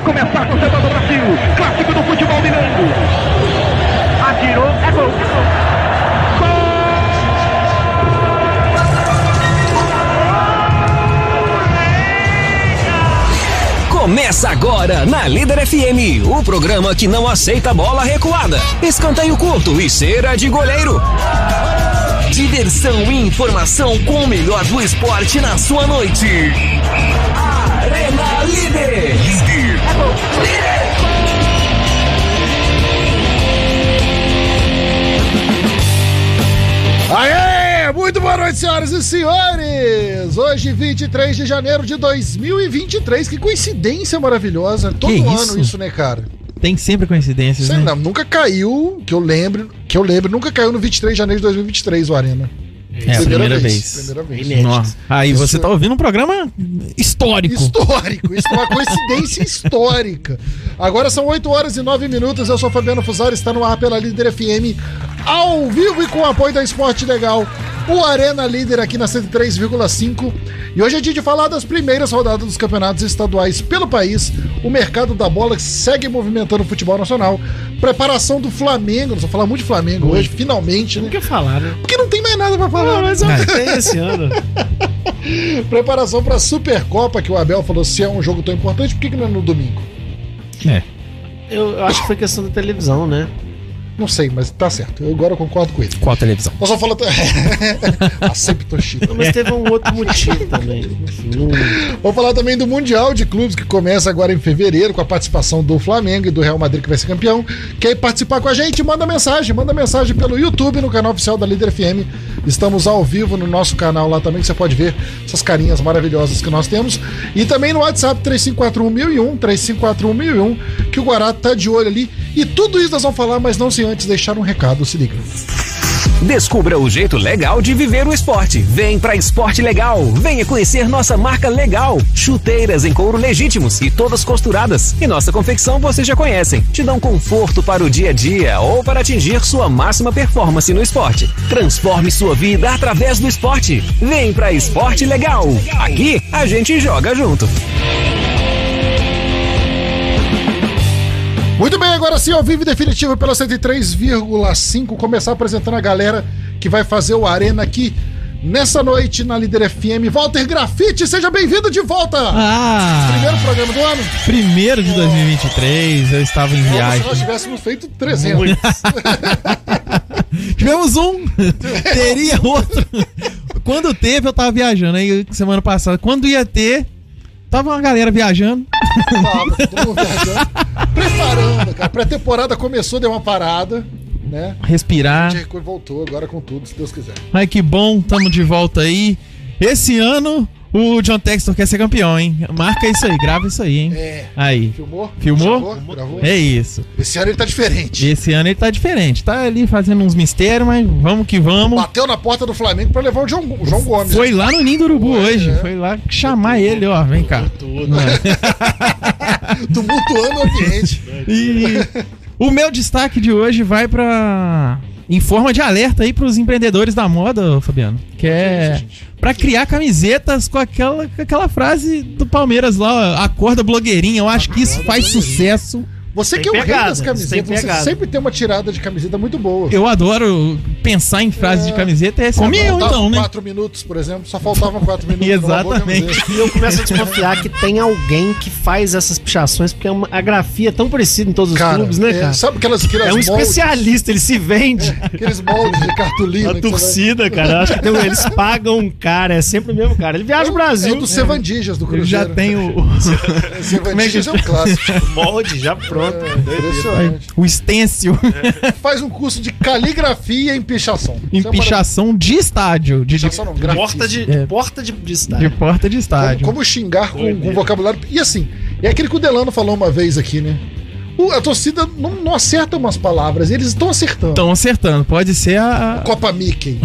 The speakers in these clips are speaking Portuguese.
Vai começar a torcedor do Brasil. Clássico do futebol mineiro. Atirou, é gol. Começa agora na Líder FM, o programa que não aceita bola recuada, escanteio curto e cera de goleiro. Diversão e informação com o melhor do esporte na sua noite. Arena Líder. Líder. Aê! Muito boa noite, senhoras e senhores! Hoje, 23 de janeiro de 2023. Que coincidência maravilhosa. Todo Que ano isso? isso, né, cara? Tem sempre coincidências, Sei né? não, nunca caiu, que eu lembro, que eu lembro, nunca caiu no 23 de janeiro de 2023 o Arena. É a primeira, vez. Primeira vez. Inédito. Nossa. Aí Isso- você tá ouvindo um programa histórico. Histórico, isso é uma coincidência histórica. Agora são 8 horas e 9 minutos. Eu sou Fabiano Fusari, está no ar pela Líder FM, ao vivo e com o apoio da Esporte Legal. O Arena Líder aqui na 103,5. E hoje é dia de falar das primeiras rodadas dos campeonatos estaduais pelo país. O mercado da bola segue movimentando o futebol nacional. Preparação do Flamengo. Nós vamos falar muito de Flamengo hoje, finalmente, Não né? quer falar, né? Porque não tem mais nada pra falar. Não, mas Mas- tem esse ano. Preparação pra Supercopa, que o Abel falou: se é um jogo tão importante, por que, que não é no domingo? É. Eu, eu acho que foi questão da televisão, né? Não sei, mas tá certo. Eu agora concordo com ele. Qual televisão? Nós vamos falar. a sempre Toshida. Não, mas teve um outro motivo também. Não... Vamos falar também do Mundial de Clubes que começa agora em fevereiro com a participação do Flamengo e do Real Madrid que vai ser campeão. Quer participar com a gente? Manda mensagem, manda mensagem pelo YouTube no canal oficial da Líder FM. Estamos ao vivo no nosso canal lá também, que você pode ver essas carinhas maravilhosas que nós temos. E também no WhatsApp 3541 3541 que o Guará tá de olho ali. E tudo isso nós vamos falar, mas não sem antes deixar um recado, se liga. Descubra o jeito legal de viver o esporte. Vem pra Esporte Legal. Venha conhecer nossa marca legal. Chuteiras em couro legítimos e todas costuradas. E nossa confecção vocês já conhecem. Te dão conforto para o dia a dia ou para atingir sua máxima performance no esporte. Transforme sua vida através do esporte. Vem pra Esporte Legal. Aqui a gente joga junto. Muito bem, agora sim, ao vivo definitivo pela 103,5. Começar apresentando a galera que vai fazer o Arena aqui nessa noite na Líder FM. Walter Grafite, seja bem-vindo de volta! Ah! Primeiro programa do ano. Primeiro de 2023, eu estava em Como se viagem. nós tivéssemos feito 300. Tivemos um, teria outro. Quando teve, eu tava viajando. Aí, semana passada, quando ia ter, tava uma galera viajando. Preparando, cara. Pré-temporada começou, deu uma parada, né? A Respirar. gente voltou agora com tudo, se Deus quiser. Ai, que bom, tamo de volta aí. Esse ano, o John Textor quer ser campeão, hein? Marca isso aí, grava isso aí, hein? É. Aí. Filmou? Filmou? Gravou? Gravou? É isso. Esse ano ele tá diferente. Esse ano ele tá diferente. Tá ali fazendo uns mistérios, mas vamos que vamos. Bateu na porta do Flamengo pra levar o João, o João Gomes. Foi lá no Ninho do Urubu Foi, hoje. é. Foi lá chamar ele, ó. Vem cá. Tumultuando o ambiente. E o meu destaque de hoje vai pra. Em forma de alerta aí pros empreendedores da moda, Fabiano. Que é pra criar camisetas com aquela, com aquela frase do Palmeiras lá, ó, acorda blogueirinha. Eu acho que isso faz sucesso. Você Tem que é o rei pegada, das tem camisetas, você pegada. sempre tem uma tirada de camiseta muito boa. Eu adoro pensar em frases de camiseta. Esse é eu, Faltavam então, né? quatro minutos, por exemplo, só faltavam quatro minutos. Exatamente. E eu começo a desconfiar que tem alguém que faz essas pichações, porque é uma- a grafia é tão parecida em todos os Cara, clubes, né, é, cara? sabe aquelas, aquelas É um moldes, especialista, ele se vende. aqueles moldes de cartolina. A você vai- torcida, cara, eu acho que tem eles pagam um cara, é sempre o mesmo cara. Ele viaja o É Brasil. o do Sevandijas do Eu Cruzeiro. já tenho o, É, Sevandijas é um clássico. molde já pronto. É, impressionante. o stencil Faz um curso de caligrafia em pichação. em é pichação de estádio. De, de, Pichação não. Porta de, É. porta de, de de estádio. porta de Como, estádio. como xingar com, com vocabulário. E assim, é aquele que o Delano falou uma vez aqui, né? O- A torcida não, não acerta umas palavras, eles estão acertando. Estão acertando. Pode ser a, Copa Mickey.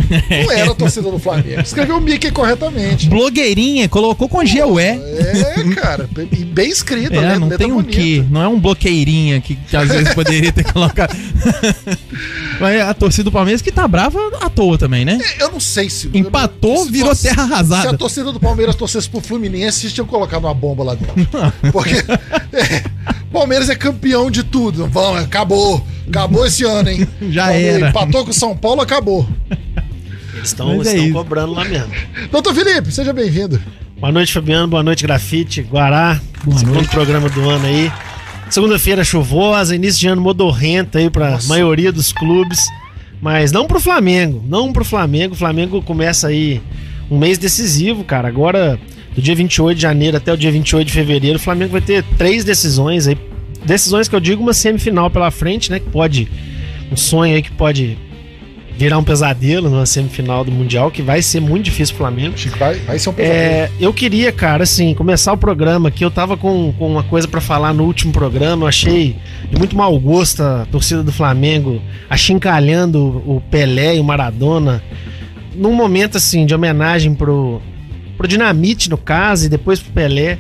Não era a torcida do Flamengo. Escreveu Mickey corretamente. blogueirinha, colocou com G-U-E. É, cara, e bem escrito, É, né? não tem um quê, não é um bloqueirinha que, que às vezes poderia ter colocado. Mas a torcida do Palmeiras que tá brava à toa também, né? Eu não sei se. Empatou, se virou terra Se a arrasada. torcida do Palmeiras torcesse pro Fluminense, eles tinham colocado uma bomba lá dentro. Porque é, Palmeiras é campeão de tudo. Vamos, acabou. Acabou esse ano, hein? Já Palmeiras era. Empatou com o São Paulo, acabou. Eles estão Mas é cobrando lá mesmo. Doutor Felipe, seja bem-vindo. Boa noite, Fabiano. Boa noite, Grafite. Guará. Boa segundo noite. programa do ano aí. Segunda-feira chuvosa, início de ano modorrento aí pra Nossa. maioria dos clubes. Mas não pro Flamengo. Não pro Flamengo. O Flamengo começa aí um mês decisivo, cara. Agora, do dia 28 de janeiro até o dia 28 de fevereiro, o Flamengo vai ter três decisões aí. Decisões que eu digo uma semifinal pela frente, né? Que pode. Um sonho aí que pode virar um pesadelo numa semifinal do Mundial, que vai ser muito difícil pro Flamengo. Chico, vai, vai ser um pesadelo. É, eu queria, cara, assim, começar o programa aqui. Eu tava com, com uma coisa pra falar no último programa. Eu achei de muito mau gosto a torcida do Flamengo achincalhando o Pelé e o Maradona num momento, assim, de homenagem pro, pro Dinamite, no caso, e depois pro Pelé.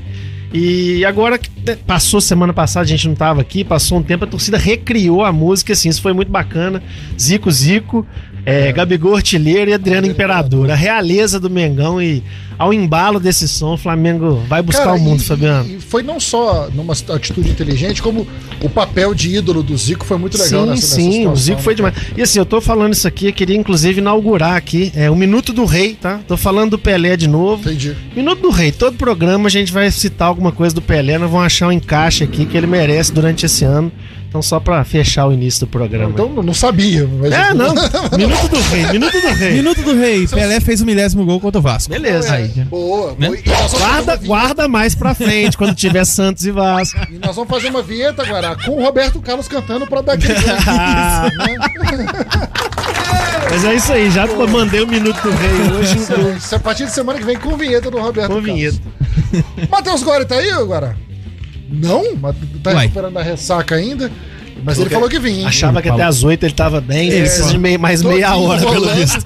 E agora que passou semana passada, a gente não tava aqui, passou um tempo, a torcida recriou a música, assim, isso foi muito bacana. Zico Zico, é, Gabigol Artilheiro e Adriano Imperador. A realeza do Mengão e ao embalo desse som, o Flamengo vai buscar Cara, o mundo, e- Fabiano. E foi não só numa atitude inteligente, como o papel de ídolo do Zico foi muito legal sim, nessa, sim, situação, o Zico né, foi demais. E assim, eu tô falando isso aqui, eu queria inclusive inaugurar aqui é, o Minuto do Rei, tá? Tô falando do Pelé de novo. Entendi. Minuto do Rei, todo programa a gente vai citar alguma coisa do Pelé, nós vamos achar um encaixe aqui que ele merece durante esse ano. Então, só pra fechar o início do programa. Então não sabia. Mas é, não. Minuto do Rei, Minuto do Rei. Minuto do Rei, Pelé fez o milésimo gol contra o Vasco. Beleza. Aí, né? Boa, Né? Guarda, guarda mais pra frente, quando tiver Santos e Vasco. E nós vamos fazer uma vinheta agora com o Roberto Carlos cantando pra dar aquele. Ah, né? Mas é isso aí, já mandei o Minuto do Rei hoje. Isso é A partir de semana que vem com vinheta do Roberto Com Carlos. vinheta. Matheus Gore tá aí agora? Não? Mas Tá Uai. recuperando a ressaca ainda? Mas ele falou que vinha. hein? Achava que até às 8 ele tava bem, É, precisa de meia- mais meia hora, pelo visto.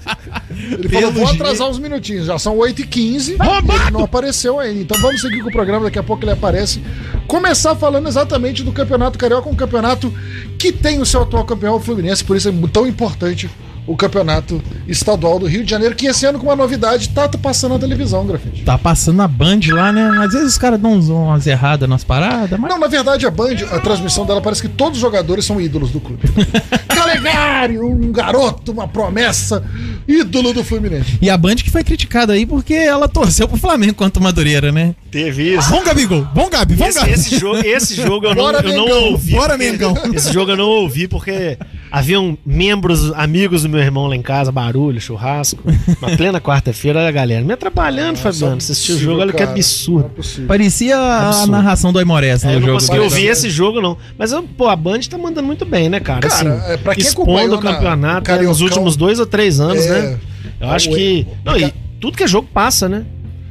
Ele falou, vou atrasar uns minutinhos. Já são 8h15 e ele não apareceu ainda. Então vamos seguir com o programa, daqui a pouco ele aparece. Começar falando exatamente do Campeonato Carioca, um campeonato que tem o seu atual campeão, o Fluminense, por isso é tão importante o Campeonato Estadual do Rio de Janeiro, que esse ano com uma novidade tá passando na televisão, Grafite. Tá passando na Band lá, né? Às vezes os caras dão umas erradas nas paradas, mas. Não, na verdade, a Band, a transmissão dela parece que todos os jogadores são ídolos do clube. Calegari, um garoto, uma promessa, ídolo do Fluminense. E a Band que foi criticada aí porque ela torceu pro Flamengo contra o Madureira, né? Teve isso. Bom Gabigol, bom Gabi, bom Esse, Gabi. esse jogo, esse jogo eu não, Bora, eu não ouvi. Bora, Mengão. Esse jogo eu não ouvi porque haviam membros, amigos do meu irmão lá em casa, barulho, churrasco. Na plena quarta-feira, a galera me atrapalhando, Fabiano. Assistir o jogo, olha que Cara, é absurdo. possível. Parecia a Absurdo. narração do Aimorés no É, eu não jogo. consegui ouvir esse jogo, não. Mas, pô, a Band tá mandando muito bem, né, cara? Cara, assim, é, pra quem expondo o na- campeonato no né, nos últimos dois ou três anos, é, né? Eu acho que. Não, e tudo que é jogo passa, né?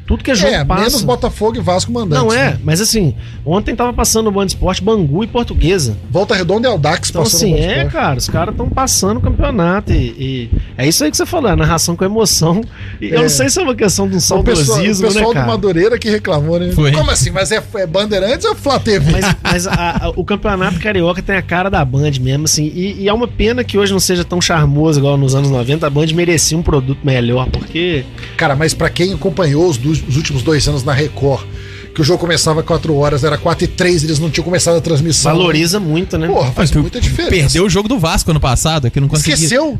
Tudo que é jogo É, passa. menos Botafogo e Vasco mandando. Não é, mas assim, ontem tava passando no Band Esporte Bangu e Portuguesa. Volta Redonda e Aldax Então, passando assim, é, cara, os caras estão passando o campeonato e, e é isso aí que você falou, a narração com emoção. E eu É. não sei se é uma questão de um O pessoal, o saudosismo, pessoal né, do? Madureira que reclamou, né? Foi. Como assim? Mas é, é Bandeirantes ou Flá TV? Mas, mas a- a- o campeonato carioca tem a cara da Band mesmo, assim, e, e é uma pena que hoje não seja tão charmoso igual nos anos 90. A Band merecia um produto melhor, porque Cara, mas pra quem acompanhou os, dos- os últimos dois anos na Record, que o jogo começava 4 horas, era 4 e 3, eles não tinham começado a transmissão. valoriza muito, né? Porra, faz que muita diferença. Perdeu o jogo do Vasco ano passado, que não conseguia. Esqueceu?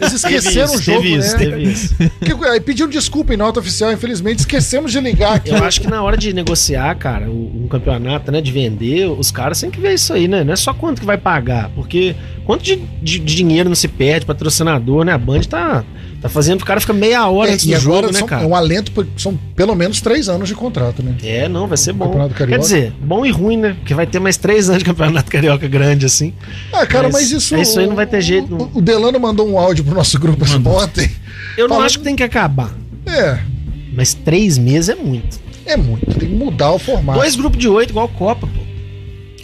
Eles esqueceram isso, o jogo, teve isso, né? teve isso. Que- aí pediu desculpa em nota oficial, infelizmente, esquecemos de ligar aqui. Eu acho que na hora de negociar, cara, o- um campeonato, né, de vender, os caras têm que ver isso aí, né? Não é só quanto que vai pagar, porque quanto de, de- de dinheiro não se perde, patrocinador, né? A Band tá, tá fazendo o cara ficar meia hora É, antes do agora jogo, né, são- cara? é um alento, porque são pelo menos 3 anos de contrato, né? É, não, vai ser bom. Campeonato Carioca. Quer dizer, bom e ruim, né? Porque vai ter mais três anos de campeonato carioca grande, assim. Ah, cara, mas, Mas isso. isso aí não vai ter jeito, O, o Delano mandou um áudio pro nosso grupo ontem. Eu não Falando- acho que tem que acabar. É, Mas três meses é muito. é muito. Tem que mudar o formato. Dois grupos de oito, igual Copa, pô.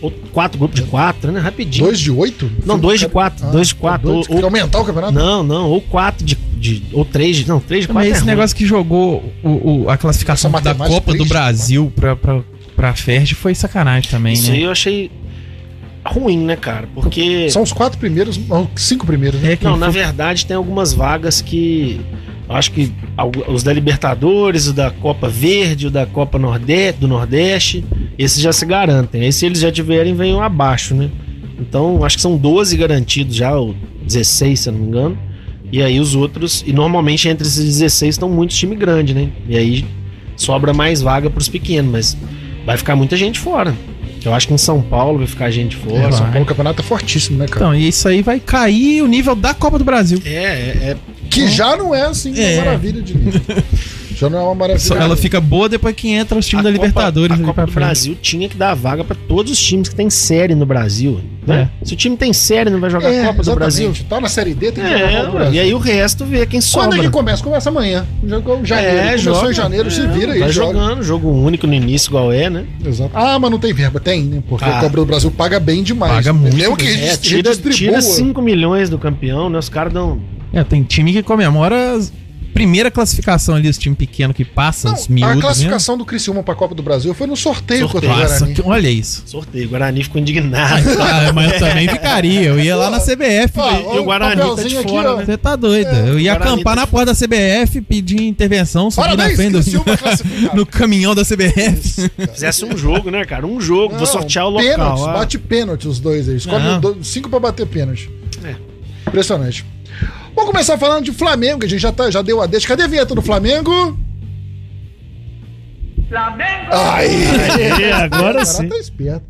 Ou quatro grupos de quatro, né? Rapidinho. Dois de oito? Não, dois de quatro. Ah, dois de quatro. dois. ou- aumentar o campeonato? Não, não. Ou quatro de. de ou três de. Não, três de quatro. Mas é esse ruim. negócio que jogou o, o- a classificação da Copa do Brasil pra, pra, pra Ferdi foi sacanagem também, Isso aí né? eu achei ruim, né, cara? Porque. São os quatro primeiros, cinco primeiros, né? É que Não, na verdade tem algumas vagas que. Acho que os da Libertadores, o da Copa Verde, o da Copa Nordeste, do Nordeste, esses já se garantem. Aí se eles já tiverem, venham abaixo, né? Então, acho que são 12 garantidos já, ou 16, se eu não me engano. E aí os outros, e normalmente entre esses 16 estão muitos times grandes, né? E aí sobra mais vaga pros pequenos, mas vai ficar muita gente fora. Eu acho que em São Paulo vai ficar gente É, fora. São vai. Paulo, o campeonato é fortíssimo, né, cara? Então, e isso aí vai cair o nível da Copa do Brasil. É, é, é que já não é assim uma É. maravilha de nível. já não é uma maravilha. Ela fica boa depois que entra os times da Copa- Libertadores A ali Copa do frente. Brasil tinha que dar vaga pra todos os times que tem série no Brasil. Né? Se o time tem série, não vai jogar É, a Copa do. Brasil. Tá na Série D, tem que jogar a Copa do É, Brasil. e aí o resto vê quem Quando sobra. é que começa? Começa amanhã. Jogou janeiro. Começou joga. em janeiro, se É, vira aí. Vai joga. jogando, jogo único no início, igual é, né? Exato. Ah, mas não tem verba. Tem, né? Porque Ah. a Copa do Brasil paga bem demais. Paga muito Mesmo que É, tira, tira 5 milhões do campeão, né? Os caras dão. É, tem time que comemora a primeira classificação ali, os times pequenos que passam, Não, os miúdos a mesmo. classificação do Criciúma pra Copa do Brasil foi no sorteio, Sorteio. contra o Nossa, Guarani. que- olha isso. Sorteio. O Guarani ficou indignado. Ah, mas eu também ficaria. Eu ia lá na CBF. Ó, e o Guarani tá de fora, né? Você tá doido. eu ia Guarani acampar tá na porta da CBF, pedir intervenção, subir na Parabéns, frente do, Criciúma classificado. no caminhão da CBF. Fizesse um jogo, né, cara? Um jogo. Não, Vou sortear o local. Pênaltis, ah. bate pênalti os dois aí. Escolhe cinco pra bater pênalti. É. Impressionante. Vamos começar falando de Flamengo, que a gente já, tá, já deu a deixa. Cadê a vinheta do Flamengo? Flamengo! Aí! É, agora O cara sim. tá esperto.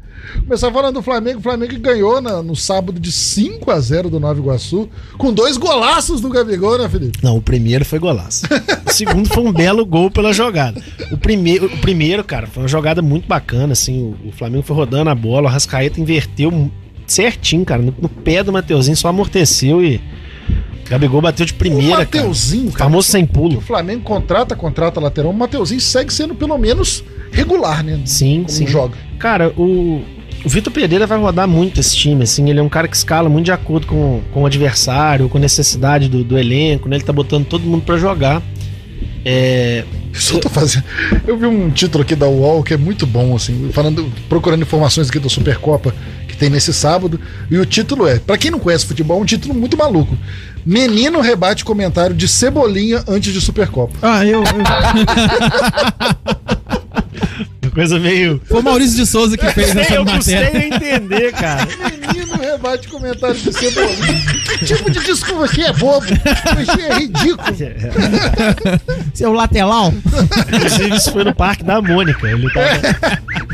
Começar falando do Flamengo. O Flamengo ganhou na- no sábado de 5 a 0 do Nova Iguaçu, com dois golaços do Gabigol, né, Felipe? Não, o primeiro foi golaço. O segundo foi um belo gol pela jogada. O primeiro, o primeiro cara, foi uma jogada muito bacana, assim. O, o Flamengo foi rodando a bola, o Rascaeta inverteu certinho, cara. No, no pé do Mateuzinho, só amorteceu e. O Gabigol bateu de o primeira, cara. Mateuzinho, cara. Famoso sem O pulo. Flamengo contrata, contrata lateral. O Mateuzinho segue sendo pelo menos regular, né? Sim, Como sim. joga. Cara, o, o Vitor Pereira vai rodar muito esse time, assim, ele é um cara que escala muito de acordo com, com o adversário, com a necessidade do, do elenco, né? Ele tá botando todo mundo pra jogar. É, Só tô fazendo. Eu vi um título aqui da UOL que é muito bom, assim, falando, procurando informações aqui da Supercopa que tem nesse sábado. E o título é, pra quem não conhece futebol, é um título muito maluco. Menino rebate comentário de Cebolinha antes de Supercopa. Ah, eu. eu- coisa meio. Foi o Maurício de Souza que fez essa eu matéria. a entender, cara. Menino rebate comentário de Cebolinha. Que tipo de desculpa aqui é bobo? Isso é ridículo. Seu lateral. Inclusive, isso foi no Parque da Mônica. Ele tava...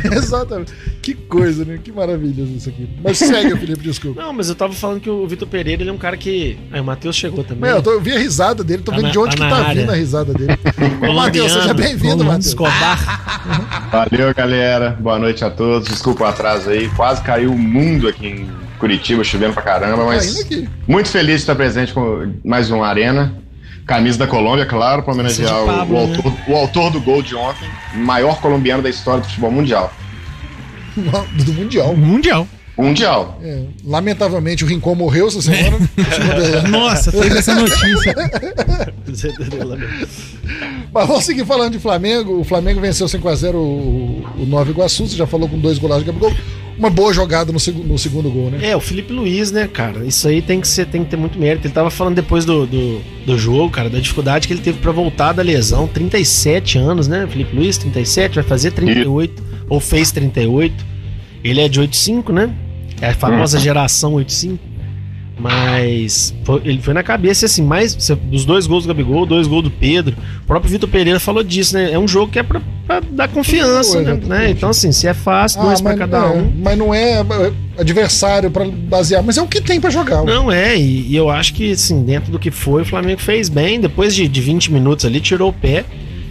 Exatamente. Que coisa, né? Que maravilha isso aqui. Mas segue, Felipe, desculpa. Não, mas eu tava falando que o Vitor Pereira ele é um cara que. Aí o Matheus chegou também. Mas eu, tô- eu vi a risada dele, tô Tá vendo na- de onde tá que tá área. vindo a risada dele. Ô, Matheus, seja bem-vindo, Matheus. Escobar. Valeu, galera. Boa noite a todos. Desculpa o atraso aí. Quase caiu o mundo aqui em Curitiba, chovendo pra caramba, Tá mas muito feliz de estar presente com mais um Arena. Camisa da Colômbia, claro, para homenagear o, Pablo, o né? autor, o autor do gol de ontem, maior colombiano da história do futebol mundial. Do Mundial. Mundial. Mundial. É, lamentavelmente o Rincon morreu essa semana. Nossa, teve essa notícia. Mas vamos seguir falando de Flamengo. O Flamengo venceu 5x0 o, o Nova Iguaçu. Você já falou com dois golaços de Gabigol. Uma boa jogada no, seg no segundo gol, né? É, o Felipe Luiz, né, cara? Isso aí tem que, ser, tem que ter muito mérito. Ele tava falando depois do, do, do jogo, cara, da dificuldade que ele teve pra voltar da lesão. 37 anos, né? Felipe Luiz, 37, vai fazer 38, ou fez 38. Ele é de 85, né? É a famosa geração 85. Mas foi- ele foi na cabeça, assim, mais dos dois gols do Gabigol, dois gols do Pedro. O próprio Vitor Pereira falou disso, né? É um jogo que é pra, pra dar confiança, né? Exatamente. né? Então, assim, se é fácil, dois pra mas, cada é, um. mas não é é, adversário pra basear, mas é o que tem pra jogar. Não é, e, e eu acho que, assim, dentro do que foi, o Flamengo fez bem. Depois de, de 20 minutos ali, tirou o pé.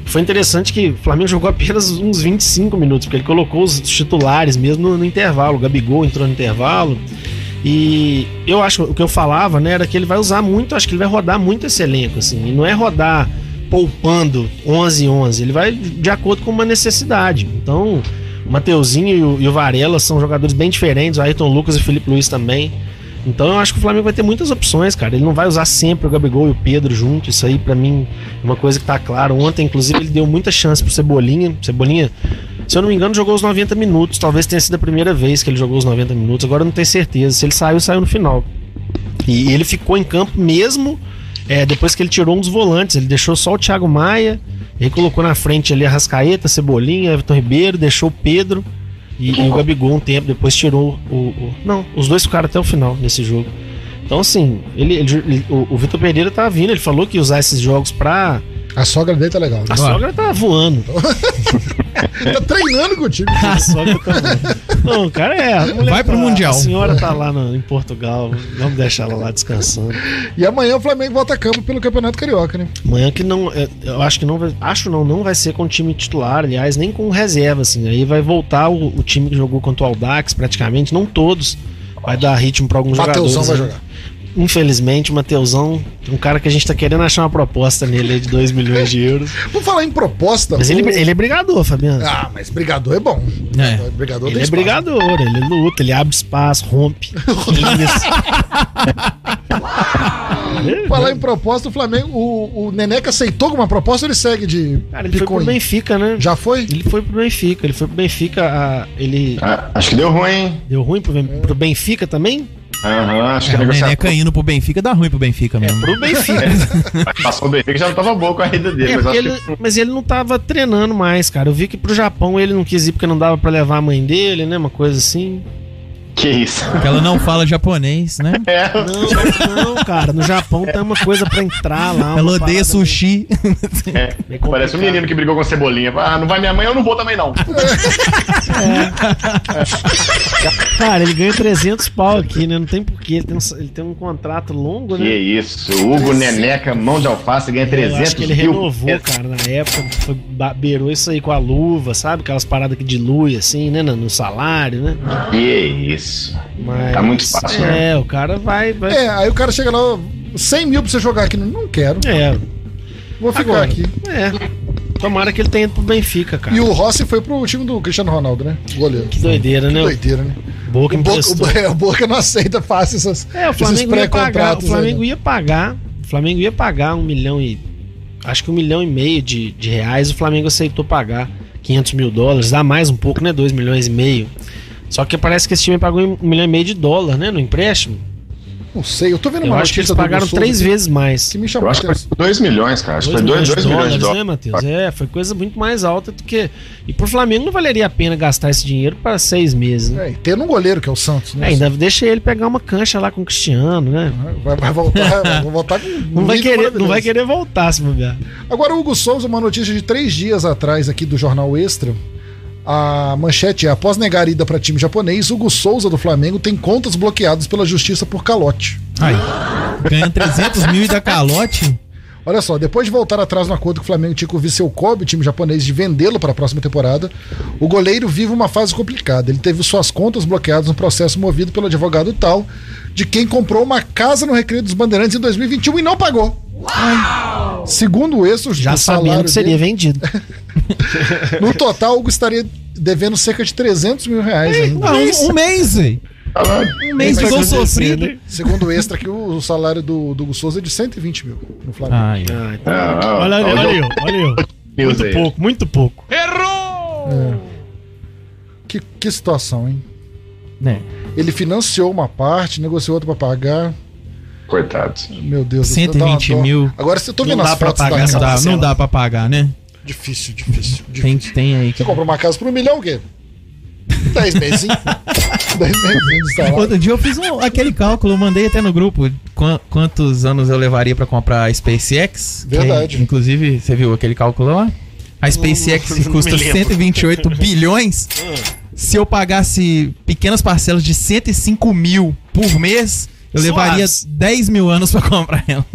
Foi interessante que o Flamengo jogou apenas uns 25 minutos, porque ele colocou os titulares mesmo no, no intervalo. O Gabigol entrou no intervalo. E eu acho o que eu falava, né, era que ele vai usar muito, acho que ele vai rodar muito esse elenco, assim. E não é rodar poupando 11 11, ele vai de acordo com uma necessidade. Então, o Mateuzinho e o, Varela são jogadores bem diferentes, o Ayrton Lucas e o Felipe Luiz também. Então eu acho que o Flamengo vai ter muitas opções, cara. Ele não vai usar sempre o Gabigol e o Pedro junto. Isso aí, pra mim, é uma coisa que tá claro. Ontem, inclusive, ele deu muita chance pro Cebolinha. Cebolinha, se eu não me engano, jogou os 90 minutos. Talvez tenha sido a primeira vez que ele jogou os 90 minutos. Agora eu não tenho certeza. Se ele saiu, saiu no final. E ele ficou em campo mesmo é, depois que ele tirou um dos volantes. Ele deixou só o Thiago Maia. Ele colocou na frente ali a Rascaeta, Cebolinha, Everton Ribeiro, deixou o Pedro. E, e o Gabigol um tempo, depois tirou o, o- Não, os dois ficaram até o final nesse jogo. Então, assim, ele, ele- ele- o, o Vitor Pereira tá vindo, ele falou que ia usar esses jogos pra. A sogra dele tá legal. A sogra tá voando. tá treinando com o time. A sogra voando. Não, o cara é. a mulher Vai pro tá- Mundial. A senhora tá lá no- em Portugal. Vamos deixar ela lá descansando. E amanhã o Flamengo volta a campo pelo Campeonato Carioca, né? Amanhã que não. é, Eu acho que não vai. Acho não, não vai ser com o time titular, aliás, nem com reserva, assim. Aí vai voltar o, o time que jogou contra o Aldax, praticamente, não todos. Vai dar ritmo pra alguns Mateusão jogadores. vai né? jogar. Infelizmente, o Mateusão, um cara que a gente tá querendo achar uma proposta nele aí de 2 milhões de euros. Vamos falar em proposta. Mas ele, o- ele é brigador, Fabiano. Ah, mas brigador é bom. É. Brigador Ele é espaço. brigador, ele luta, ele abre espaço, rompe. Isso. Falar em proposta, o Flamengo, o, o Neneca aceitou alguma proposta ou ele segue de Cara, ele foi pro? Benfica, né? Já foi? Ele foi pro Benfica, ele foi pro Benfica, ah, ele Ah, acho que deu ruim, hein? deu ruim pro, pro Benfica também? Aham, acho que É, o negociação Neneca indo pro Benfica dá ruim pro Benfica mesmo. Pro Benfica. passou o Benfica já não tava boa com a renda dele, É, mas ele- que mas ele não tava treinando mais, cara. Eu vi que pro Japão ele não quis ir porque não dava pra levar a mãe dele, né? Uma coisa assim. Que isso. Porque ela não fala japonês, né? É, Não, não, cara. No Japão tem uma coisa pra entrar lá. Ela odeia sushi. é. Parece um menino que brigou com cebolinha. Ah, não vai minha mãe, eu não vou também não. Cara, ele ganha 300 pau aqui, né? Não tem porquê. Ele tem um, ele tem um contrato longo, Que né? isso. Hugo Neneca, mão de alface, ganha Eu 300 acho que ele mil. renovou, cara, na época. Foi, beirou isso aí com a luva, sabe? Aquelas paradas que dilui, assim, né? No salário, né? Que isso. Mas, Tá muito fácil, É, né? o cara vai. vai É, aí o cara chega lá, 100 mil pra você jogar aqui. Não quero, é, vou ficar Agora, aqui. É. Tomara que ele tenha ido pro Benfica, cara. E o Rossi foi pro time do Cristiano Ronaldo, né? Goleiro. Que doideira, né? Doideira, né? Boca O Boca, o, é, o Boca não aceita fácil essas, É, o esses Flamengo ia pagar. O aí, Flamengo né? ia pagar. O Flamengo ia pagar um milhão e. Acho que um milhão e meio de, de reais. O Flamengo aceitou pagar 500 mil dólares. Dá mais um pouco, né? 2 milhões e meio. Só que parece que esse time pagou um milhão e meio de dólar, né? No empréstimo. Não sei, eu tô vendo Eu uma acho que eles pagaram Hugo três vezes mais. Que me chamou Eu acho que foi 2 milhões, cara. Acho que Dois foi 2 milhões de milhões de dólares, né. Matheus? É, foi coisa muito mais alta do que. E pro Flamengo não valeria a pena gastar esse dinheiro para seis meses, né? É, e tendo um goleiro que é o Santos, né? É, ainda deixa ele pegar uma cancha lá com o Cristiano, né? Vai, vai voltar, vai voltar com Não vai, querer, não vai querer voltar, se bobear. Agora, o Hugo Souza, uma notícia de três dias atrás aqui do Jornal Extra. A manchete é: após negar ida para time japonês, Hugo Souza do Flamengo tem contas bloqueadas pela justiça por calote. Aí. Ganhando 300 mil e dá calote. Olha só, depois de voltar atrás no acordo que o Flamengo tinha com o Viseu Kobe, o time japonês, de vendê-lo para a próxima temporada, o goleiro vive uma fase complicada. Ele teve suas contas bloqueadas no processo movido pelo advogado tal, de quem comprou uma casa no Recreio dos Bandeirantes em 2021 e não pagou. Segundo o Já do sabendo salário que seria dele, vendido. no total, o Hugo estaria devendo cerca de 300 mil reais ainda. Ah, um, um mês, velho. Um mês de Mas gol sofrido. Segundo o extra, que o, o salário do, do Hugo Souza é de 120 mil no Flamengo. Ai. Ah, então- Ah, olha, olha olha, o- aí, olha aí. Deus Muito pouco, muito pouco. Que, que situação, hein? Né. Ele financiou uma parte, negociou outra pra pagar. Coitado. Meu Deus do 120 dá uma dó. mil. Agora você tô Não vendo dá as pra pagar da Não dá, não dá pra pagar, né? Difícil, difícil, Tem, difícil. tem aí. Você comprou uma casa por um milhão, o quê? 10 meses, hein? 10 meses. Outro dia eu fiz um- aquele cálculo, mandei até no grupo quan- quantos anos eu levaria pra comprar a SpaceX. que, Verdade. inclusive, você viu aquele cálculo lá? A SpaceX não me custa lembro. 128 bilhões. Se eu pagasse pequenas parcelas de 105 mil por mês, eu levaria Suaves. 10 mil anos pra comprar ela.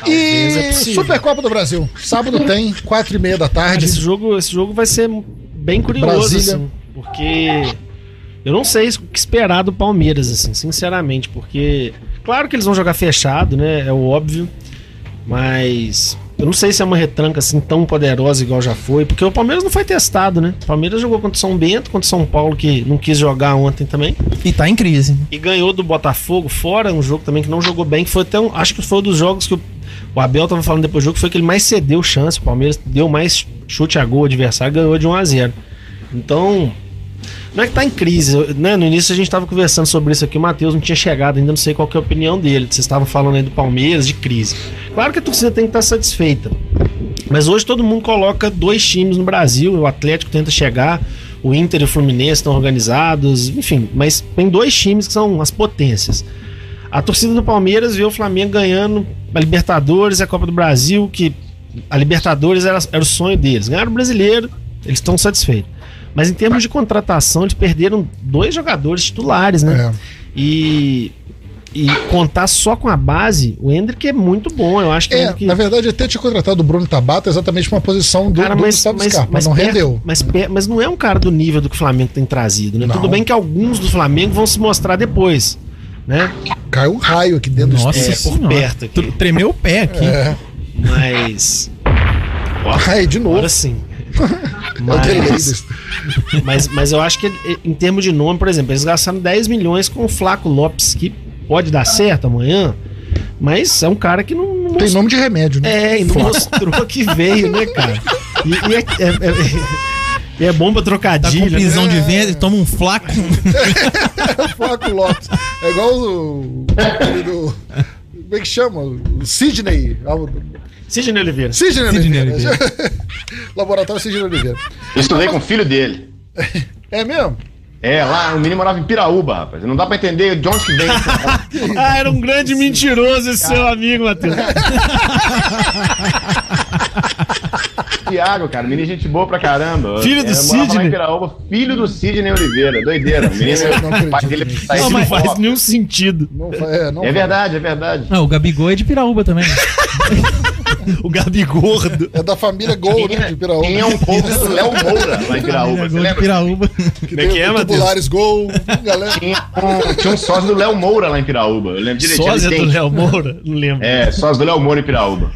Talvez é E possível. Supercopa do Brasil. Sábado tem, 4 e meia da Cara, tarde. esse jogo, esse jogo vai ser bem curioso, Brasília. assim, porque eu não sei o que esperar do Palmeiras, assim, sinceramente, porque claro que eles vão jogar fechado, né? É o óbvio, mas Eu não sei se é uma retranca assim tão poderosa igual já foi, porque o Palmeiras não foi testado, né? O Palmeiras jogou contra o São Bento, contra o São Paulo, que não quis jogar ontem também. E tá em crise. E ganhou do Botafogo fora, um jogo também que não jogou bem, que foi até um, Acho que foi um dos jogos que o, o Abel tava falando depois do jogo, que foi que ele mais cedeu chance. O Palmeiras deu mais chute a gol, o adversário ganhou de 1 a 0 Então, não é que tá em crise, né? No início a gente tava conversando sobre isso aqui, o Matheus não tinha chegado ainda, não sei qual que é a opinião dele. Vocês estavam falando aí do Palmeiras, de crise. Claro que a torcida tem que estar satisfeita. Mas hoje todo mundo coloca dois times no Brasil, o Atlético tenta chegar, o Inter e o Fluminense estão organizados, enfim, mas tem dois times que são as potências. A torcida do Palmeiras vê o Flamengo ganhando a Libertadores a Copa do Brasil, que a Libertadores era, era o sonho deles. Ganharam o brasileiro, eles estão satisfeitos. Mas em termos de contratação, eles perderam dois jogadores titulares, né? É. E, e contar só com a base, o Hendrick é muito bom. Eu acho que, É, Hendrick- na verdade, até tinha contratado o Bruno Tabata exatamente pra uma posição do, Cara, do mas, Gustavo mas, Scarpa, mas, mas, não perto- rendeu. Mas, per- mas não é um cara do nível do que o Flamengo tem trazido, né? Não. Tudo bem que alguns do Flamengo vão se mostrar depois, né? Caiu um raio aqui dentro Nossa do É, por perto aqui. Tr- Tremeu o pé aqui. É. Mas. Ó, Aí, de novo. Agora sim. Mas, mas, mas eu acho que em termos de nome, por exemplo, eles gastaram 10 milhões com o Flaco Lopes, que pode dar certo amanhã, mas é um cara que não, não Tem nome de remédio, né? É, e não mostrou que veio, né, cara? E, e é, é- é- é bom pra Tá trocadilho. com né? prisão de venda e toma um flaco. Flaco Lopes. É igual o. do- Como é que chama? O Sidney. Ah, o- Sidney Oliveira. Sidney Sidney Oliveira. Laboratório Sidney Oliveira. Eu estudei com o filho dele. É mesmo? É, lá o menino morava em Piraúba, rapaz. Não dá pra entender de onde que vem. Ah, era um grande mentiroso esse seu amigo, Matheus. Tiago, cara, menino gente boa pra caramba. Filho do É, Sidney? em Piraúba, filho do Sidney Oliveira. Doideira. O menino, não o pai dele tá não de faz nenhum sentido. Não, é, não É verdade, é verdade. Não, o Gabigol é de Piraúba também. O Gabi Gordo. É da família Gol, né? De Piraúba. Tinha um cover do Léo Moura lá em Piraúba. Você Gol lembra? Piraúba. Que Como é que tem é? Tubulares Gol. Galera. Tinha um, tinha um sócio do Léo Moura lá em Piraúba. Eu lembro direitinho. Sósia do tem- Léo Moura? Não lembro. É, sócio do Léo Moura em Piraúba.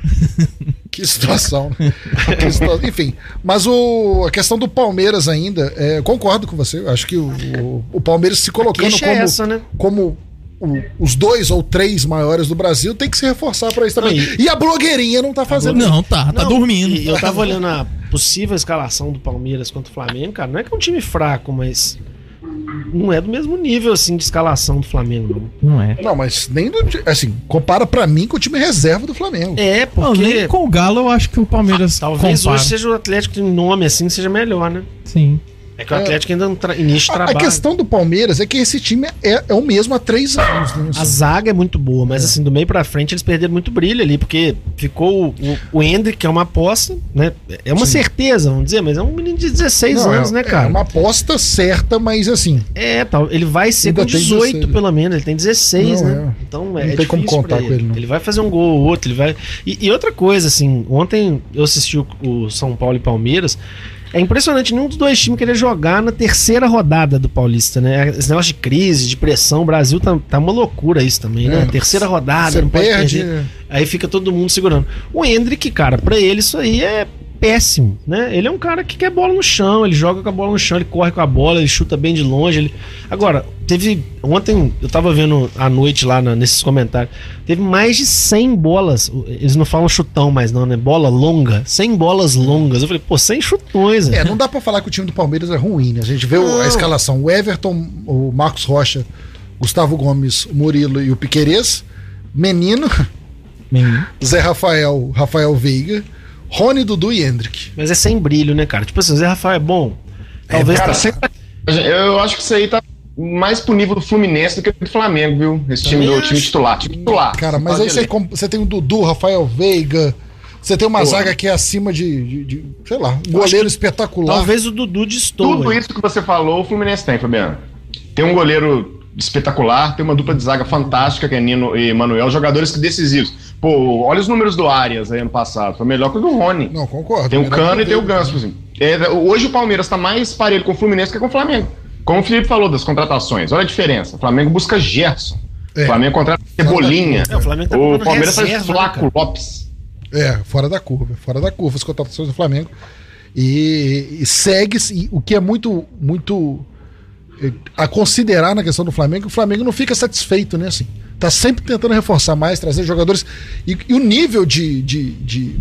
Que situação. né? Que situa- Enfim, mas o, a questão do Palmeiras ainda, é, concordo com você. eu Acho que o, o, o Palmeiras se colocando queixa como, é essa, né? como o- os dois ou três maiores do Brasil tem que se reforçar para isso também. Não, e... a blogueirinha não tá fazendo Não, tá, tá Não, dormindo. E eu tava olhando a possível escalação do Palmeiras contra o Flamengo, cara. Não é que é um time fraco, mas não é do mesmo nível assim de escalação do Flamengo, não. Não é. Não, mas nem do. Assim, compara pra mim com o time reserva do Flamengo. É, Não, porque nem com o Galo eu acho que o Palmeiras talvez compara. hoje seja o Atlético de nome assim seja melhor, né? Sim. É que o É. Atlético ainda não tra início de A, a trabalho. questão do Palmeiras é que esse time é, é o mesmo há três anos. Né? A zaga é muito boa, mas assim, do meio pra frente eles perderam muito brilho ali, porque ficou o, o Hendrick, que é uma aposta, né? É uma certeza, vamos dizer, mas é um menino de 16 Não, anos, é, né, cara? É uma aposta certa, mas assim. É, tal. Ele vai ser com tem 18, 16. pelo menos. Ele tem 16, Não, né? é. Então é Não tem como contar pra com ele, não. Ele vai fazer um gol ou outro, ele vai. E, e outra coisa, assim, ontem eu assisti o, o São Paulo e Palmeiras. É impressionante nenhum dos dois times querer jogar na terceira rodada do Paulista, né? Esse negócio de crise, de pressão, o Brasil tá, tá uma loucura isso também, né? É. Terceira rodada, não pode perde. perder. Aí fica todo mundo segurando. O Hendrick, cara, pra ele isso aí é péssimo, né? Ele é um cara que quer bola no chão, ele joga com a bola no chão, ele corre com a bola, ele chuta bem de longe. Ele... Agora, teve. Ontem eu tava vendo à noite lá na- nesses comentários. Teve mais de 100 bolas. Eles não falam chutão mais, não, né? Bola longa. 100 bolas longas. Eu falei, pô, 100 chutões, É, né? não dá pra falar que o time do Palmeiras é ruim, né? A gente vê o- a Não. escalação: o Everton, o Marcos Rocha, Gustavo Gomes, o Murilo e o Piquerez. Menino, Menino. Zé Rafael, Rafael Veiga, Rony, Dudu e Hendrick. Mas é sem brilho, né, cara? Tipo assim, o Zé Rafael é bom. Talvez. Cara, tá- eu acho que isso aí tá mais pro nível do Fluminense do que do Flamengo, viu? Esse time do time titular. Time titular. Cara, mas aí você, você tem o Dudu, Rafael Veiga. Você tem uma Pô. zaga que é acima de, de- de- sei lá, um goleiro espetacular. Talvez o Dudu destoa. Tudo isso que você falou, o Fluminense tem, Fabiano. Tem um goleiro espetacular, tem uma dupla de zaga fantástica, que é Nino e Manuel, jogadores que decisivos. Pô, olha os números do Arias aí ano passado, foi melhor que o do Rony. Não, concordo. Tem o Melhor Cano e tem o. Ganso. Assim. É, hoje o Palmeiras tá mais parelho com o Fluminense que com o Flamengo. Como o Felipe falou das contratações, olha a diferença. O Flamengo busca Gerson. É. O Flamengo contrata Cebolinha. É, o Flamengo tá o Palmeiras faz reserva, né, Flaco cara? Lopes. É, fora da curva, fora da curva as contratações do Flamengo. E, e segue e o que é muito, muito a considerar na questão do Flamengo, o Flamengo não fica satisfeito, né? Assim, tá sempre tentando reforçar mais, trazer jogadores. E, e o nível de, de, de,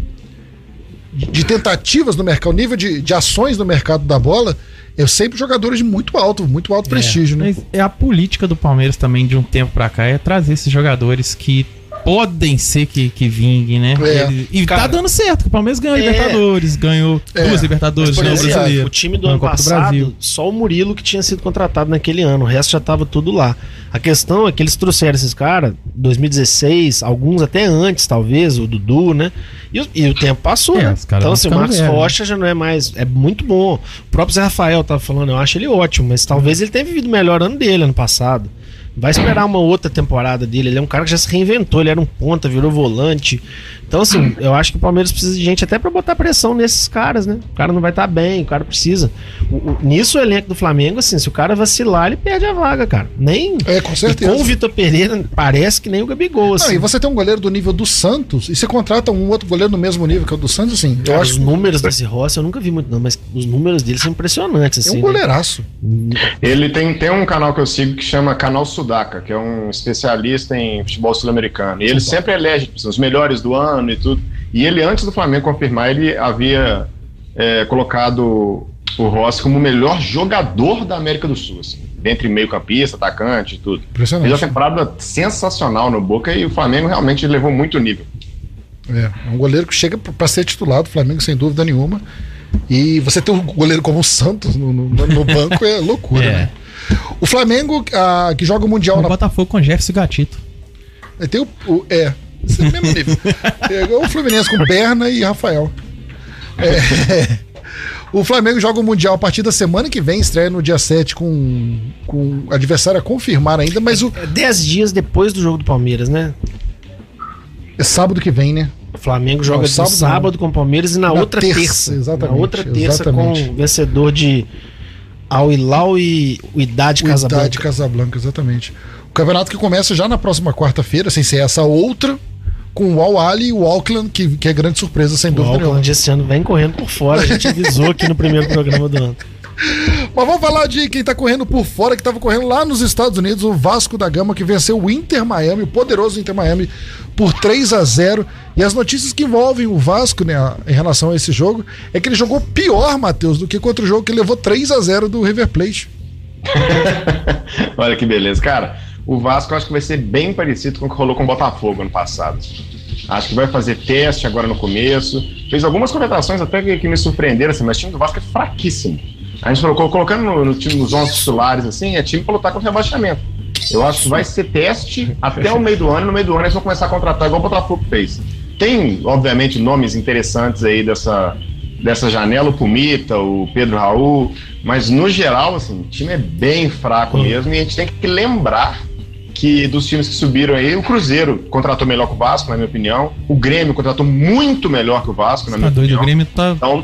de tentativas no mercado, o nível de, de ações no mercado da bola, é sempre jogadores de muito alto, muito alto prestígio, né? Mas é a política do Palmeiras também de um tempo pra cá é trazer esses jogadores que podem ser que, que vinguem, né? É. Ele- e Cara, tá dando certo, que o Palmeiras ganhou é. Libertadores, ganhou É. duas Libertadores, Mas, o exemplo, brasileiro. O time do ano Copa do passado, Brasil. só o Murilo que tinha sido contratado naquele ano, o resto já tava tudo lá. A questão é que eles trouxeram esses caras, 2016, alguns até antes, talvez, o Dudu, né? E, o- e o tempo passou, É, né? Então, assim, o Marcos velhos, né? Rocha já não é mais. É muito bom. O próprio Zé Rafael tava falando, eu acho ele ótimo, mas talvez ele tenha vivido o melhor ano dele ano passado. Vai esperar uma outra temporada dele. Ele é um cara que já se reinventou. Ele era um ponta, virou volante. Então, assim, eu acho que o Palmeiras precisa de gente até pra botar pressão nesses caras, né? O cara não vai estar bem, o cara precisa. O- o- nisso, o elenco do Flamengo, assim, se o cara vacilar, ele perde a vaga, cara. Nem. É, com certeza. com o Vitor Pereira, parece que nem o Gabigol, Não, assim. e você tem um goleiro do nível do Santos e você contrata um outro goleiro no mesmo nível que o do Santos, assim. Eu Cara, acho os números desse Rossi eu nunca vi muito, não, mas os números dele são impressionantes, é assim. um né? goleiraço. Ele tem, tem um canal que eu sigo que chama Canal Sudaca, que é um especialista em futebol sul-americano. E ele sempre elege os melhores do ano e tudo. E ele, antes do Flamengo confirmar, ele havia é, colocado o Rossi como o melhor jogador da América do Sul, assim, dentre meio-campista, atacante e tudo. Fez uma Impressionante. temporada sensacional no Boca e o Flamengo realmente levou muito nível. É, é um goleiro que chega pra ser titular do Flamengo, sem dúvida nenhuma. E você ter um goleiro como o Santos no, no- no banco é loucura, É. né? O Flamengo, ah, que joga o Mundial O na Botafogo com Jefferson e Gatito. Aí Tem o, o- é, esse é o mesmo nível. É, o Fluminense com Berna e Rafael. É, o Flamengo joga o Mundial a partir da semana que vem, estreia no dia 7 com, com adversário a confirmar ainda, mas o, É 10 dias depois do jogo do Palmeiras, né? é sábado que vem, né? O Flamengo joga no sábado sábado, com o Palmeiras e na, Na outra terça, terça. exatamente, Na outra terça exatamente. com o vencedor de Al Hilal e o Idade O Casablanca. Idade Casablanca, exatamente. O campeonato que começa já na próxima quarta-feira, sem ser essa outra, com o Al Ali e o Auckland, que, que é grande surpresa, sem O dúvida nenhuma. Auckland esse ano vem correndo por fora. A gente avisou aqui no primeiro programa do ano. Mas vamos falar de quem tá correndo por fora, que tava correndo lá nos Estados Unidos, o Vasco da Gama, que venceu o Inter Miami, o poderoso Inter Miami, por 3 a 0 E as notícias que envolvem o Vasco, né, em relação a esse jogo, é que ele jogou pior, Matheus, do que contra o jogo que levou 3 a 0 do River Plate. Olha que beleza. Cara, o Vasco acho que vai ser bem parecido com o que rolou com o Botafogo ano passado. Acho que vai fazer teste agora no começo. Fez algumas contratações até que, que me surpreenderam, assim, mas o time do Vasco é fraquíssimo. A gente colocou, colocando no, no time dos 11 titulares, assim, é time pra lutar contra o rebaixamento. Eu acho que vai ser teste até o meio do ano, e no meio do ano eles vão começar a contratar igual o Botafogo fez. Tem, obviamente, nomes interessantes aí dessa, dessa janela, o Pumita, o Pedro Raul, mas no geral, assim, o time é bem fraco mesmo e a gente tem que lembrar que dos times que subiram aí, o Cruzeiro contratou melhor que o Vasco, na minha opinião. O Grêmio contratou muito melhor que o Vasco, na minha Tá doido, o opinião. Grêmio tá. Então,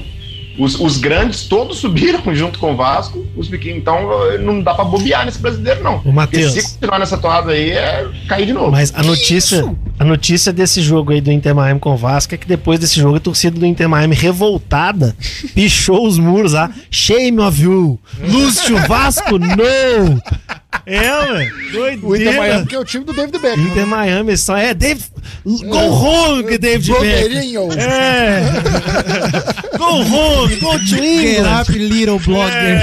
os, os grandes todos subiram junto com o Vasco, os pequenos, então não dá pra bobear nesse brasileiro, não. Ô, Matheus. Se continuar nessa toada aí, é cair de novo. Mas a notícia, a notícia desse jogo aí do Inter Miami com o Vasco é que depois desse jogo a torcida do Inter Miami revoltada pichou os muros lá. Shame of you! Lose to Vasco? No! É, ué. Doideira. O Inter Miami, que é o time do David Beckham. Inter Miami só é Dave, go home, David Beckham. É. go home, go to Get England. up, little blogger.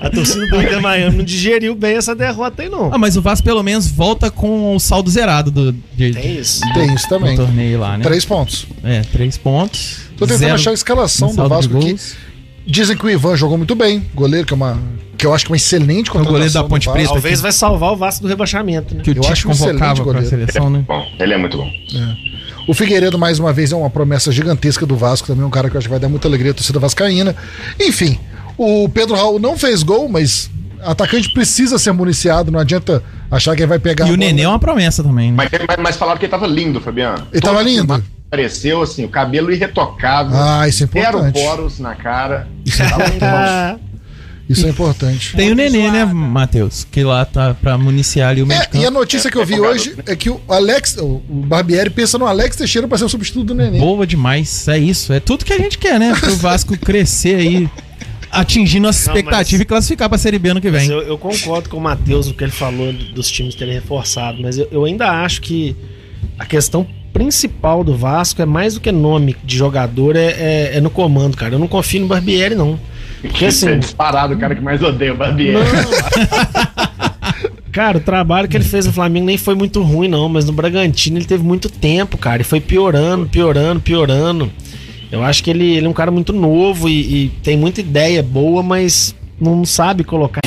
A torcida do Inter Miami não digeriu bem essa derrota aí, não. Ah, mas o Vasco pelo menos volta com o saldo zerado do, de, Tem isso. Tem isso do também. torneio lá, né? Três pontos. É, três pontos. Tô tentando zero achar a escalação do Vasco aqui. Dizem que o Ivan jogou muito bem, goleiro, que é uma. Que eu acho que é uma excelente o goleiro contratação da Ponte. Preta. Talvez vai salvar o Vasco do rebaixamento, né? Que o Eu Tite um convocava pra goleiro. seleção, né? Bom, ele é muito bom. O Figueiredo, mais uma vez, é uma promessa gigantesca do Vasco, também um cara que eu acho que vai dar muita alegria à torcida vascaína. Enfim, o Pedro Raul não fez gol, mas atacante precisa ser municiado, não adianta achar que ele vai pegar E a o bola. Nenê é uma promessa também, né? Mas, mas, mas falaram que ele tava lindo, Fabiano. Ele tava lindo? Apareceu assim, o cabelo irretocável. Ah, isso é Zero importante. poros na cara. Bom. Ah, Isso é importante. Tem o Nenê, né, Matheus? Que lá tá pra municiar ali o meio É, e a notícia que eu vi hoje é que o Alex, o Barbieri pensa no Alex Teixeira pra ser o substituto do Nenê. Boa demais. É isso. É tudo que a gente quer, né? Pro Vasco crescer aí, atingindo nossa Não, expectativa mas- e classificar pra Série B ano que vem. eu, eu concordo com o Matheus no que ele falou dos times terem reforçado, mas eu, eu ainda acho que a questão principal do Vasco é mais do que nome de jogador, é, é- é no comando, cara. Eu não confio no Barbieri, não. Porque Esse é assim, disparado o cara que mais odeia o Barbieri. cara, o trabalho que ele fez no Flamengo nem foi muito ruim, não, mas no Bragantino ele teve muito tempo, cara, e foi piorando, piorando, piorando. Eu acho que ele, ele é um cara muito novo e, e tem muita ideia boa, mas não sabe colocar.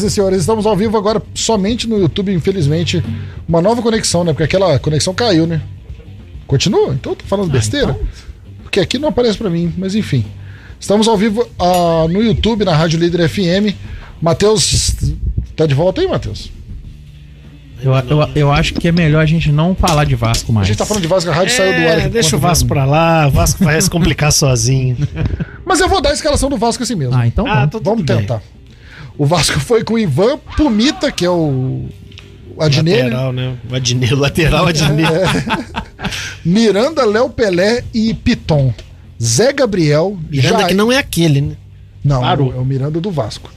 Senhoras e senhores, estamos ao vivo agora somente no YouTube, infelizmente. Uma nova conexão, né? Porque aquela conexão caiu, né? Continua? Então eu tô falando besteira? Porque aqui não aparece pra mim, mas enfim. Estamos ao vivo ah, no YouTube, na Rádio Líder FM. Matheus, tá de volta aí, Matheus? Eu, eu, eu acho que é melhor a gente não falar de Vasco A mais. gente tá falando de Vasco, a rádio saiu do ar. É, aqui deixa o Vasco pra lá, o Vasco vai se complicar sozinho. Mas eu vou dar a escalação do Vasco assim mesmo. Ah, então Ah, vamos. Vamos tudo bem. O Vasco foi com o Ivan Pumita, que é o. o Adnet, né? Lateral, né? O Adnet, o lateral Adnet. Miranda, Léo Pelé e Piton. Zé Gabriel. Miranda Jair- que não é aquele, né? Não, Parou. é o Miranda do Vasco.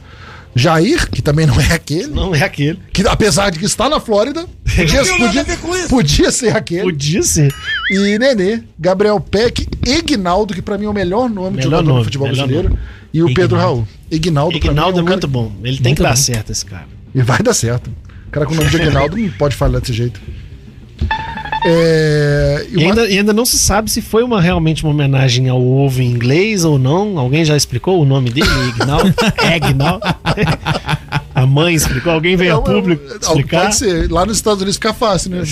Jair, que também não é aquele. Não é aquele. Que apesar de que está na Flórida, podia, podia, podia ser aquele. Podia ser. E Nenê, Gabriel Peck, Ignaldo, que pra mim é o melhor nome de Melhor jogador nome, do futebol brasileiro. nome. E o Pedro Ignaldo. Raul. Ignaldo, Ignaldo é cara- muito bom. Ele tem Muito que dar bom. certo, esse cara. E vai dar certo. O cara com o nome de Aguinaldo não pode falhar desse jeito. É, e E uma- ainda, e ainda não se sabe se foi uma, realmente uma homenagem ao ovo em inglês ou não. Alguém já explicou o nome dele? Ignaldo? Egnaldo? A mãe explicou? Alguém veio a público explicar? Pode ser. Lá nos Estados Unidos fica fácil, né?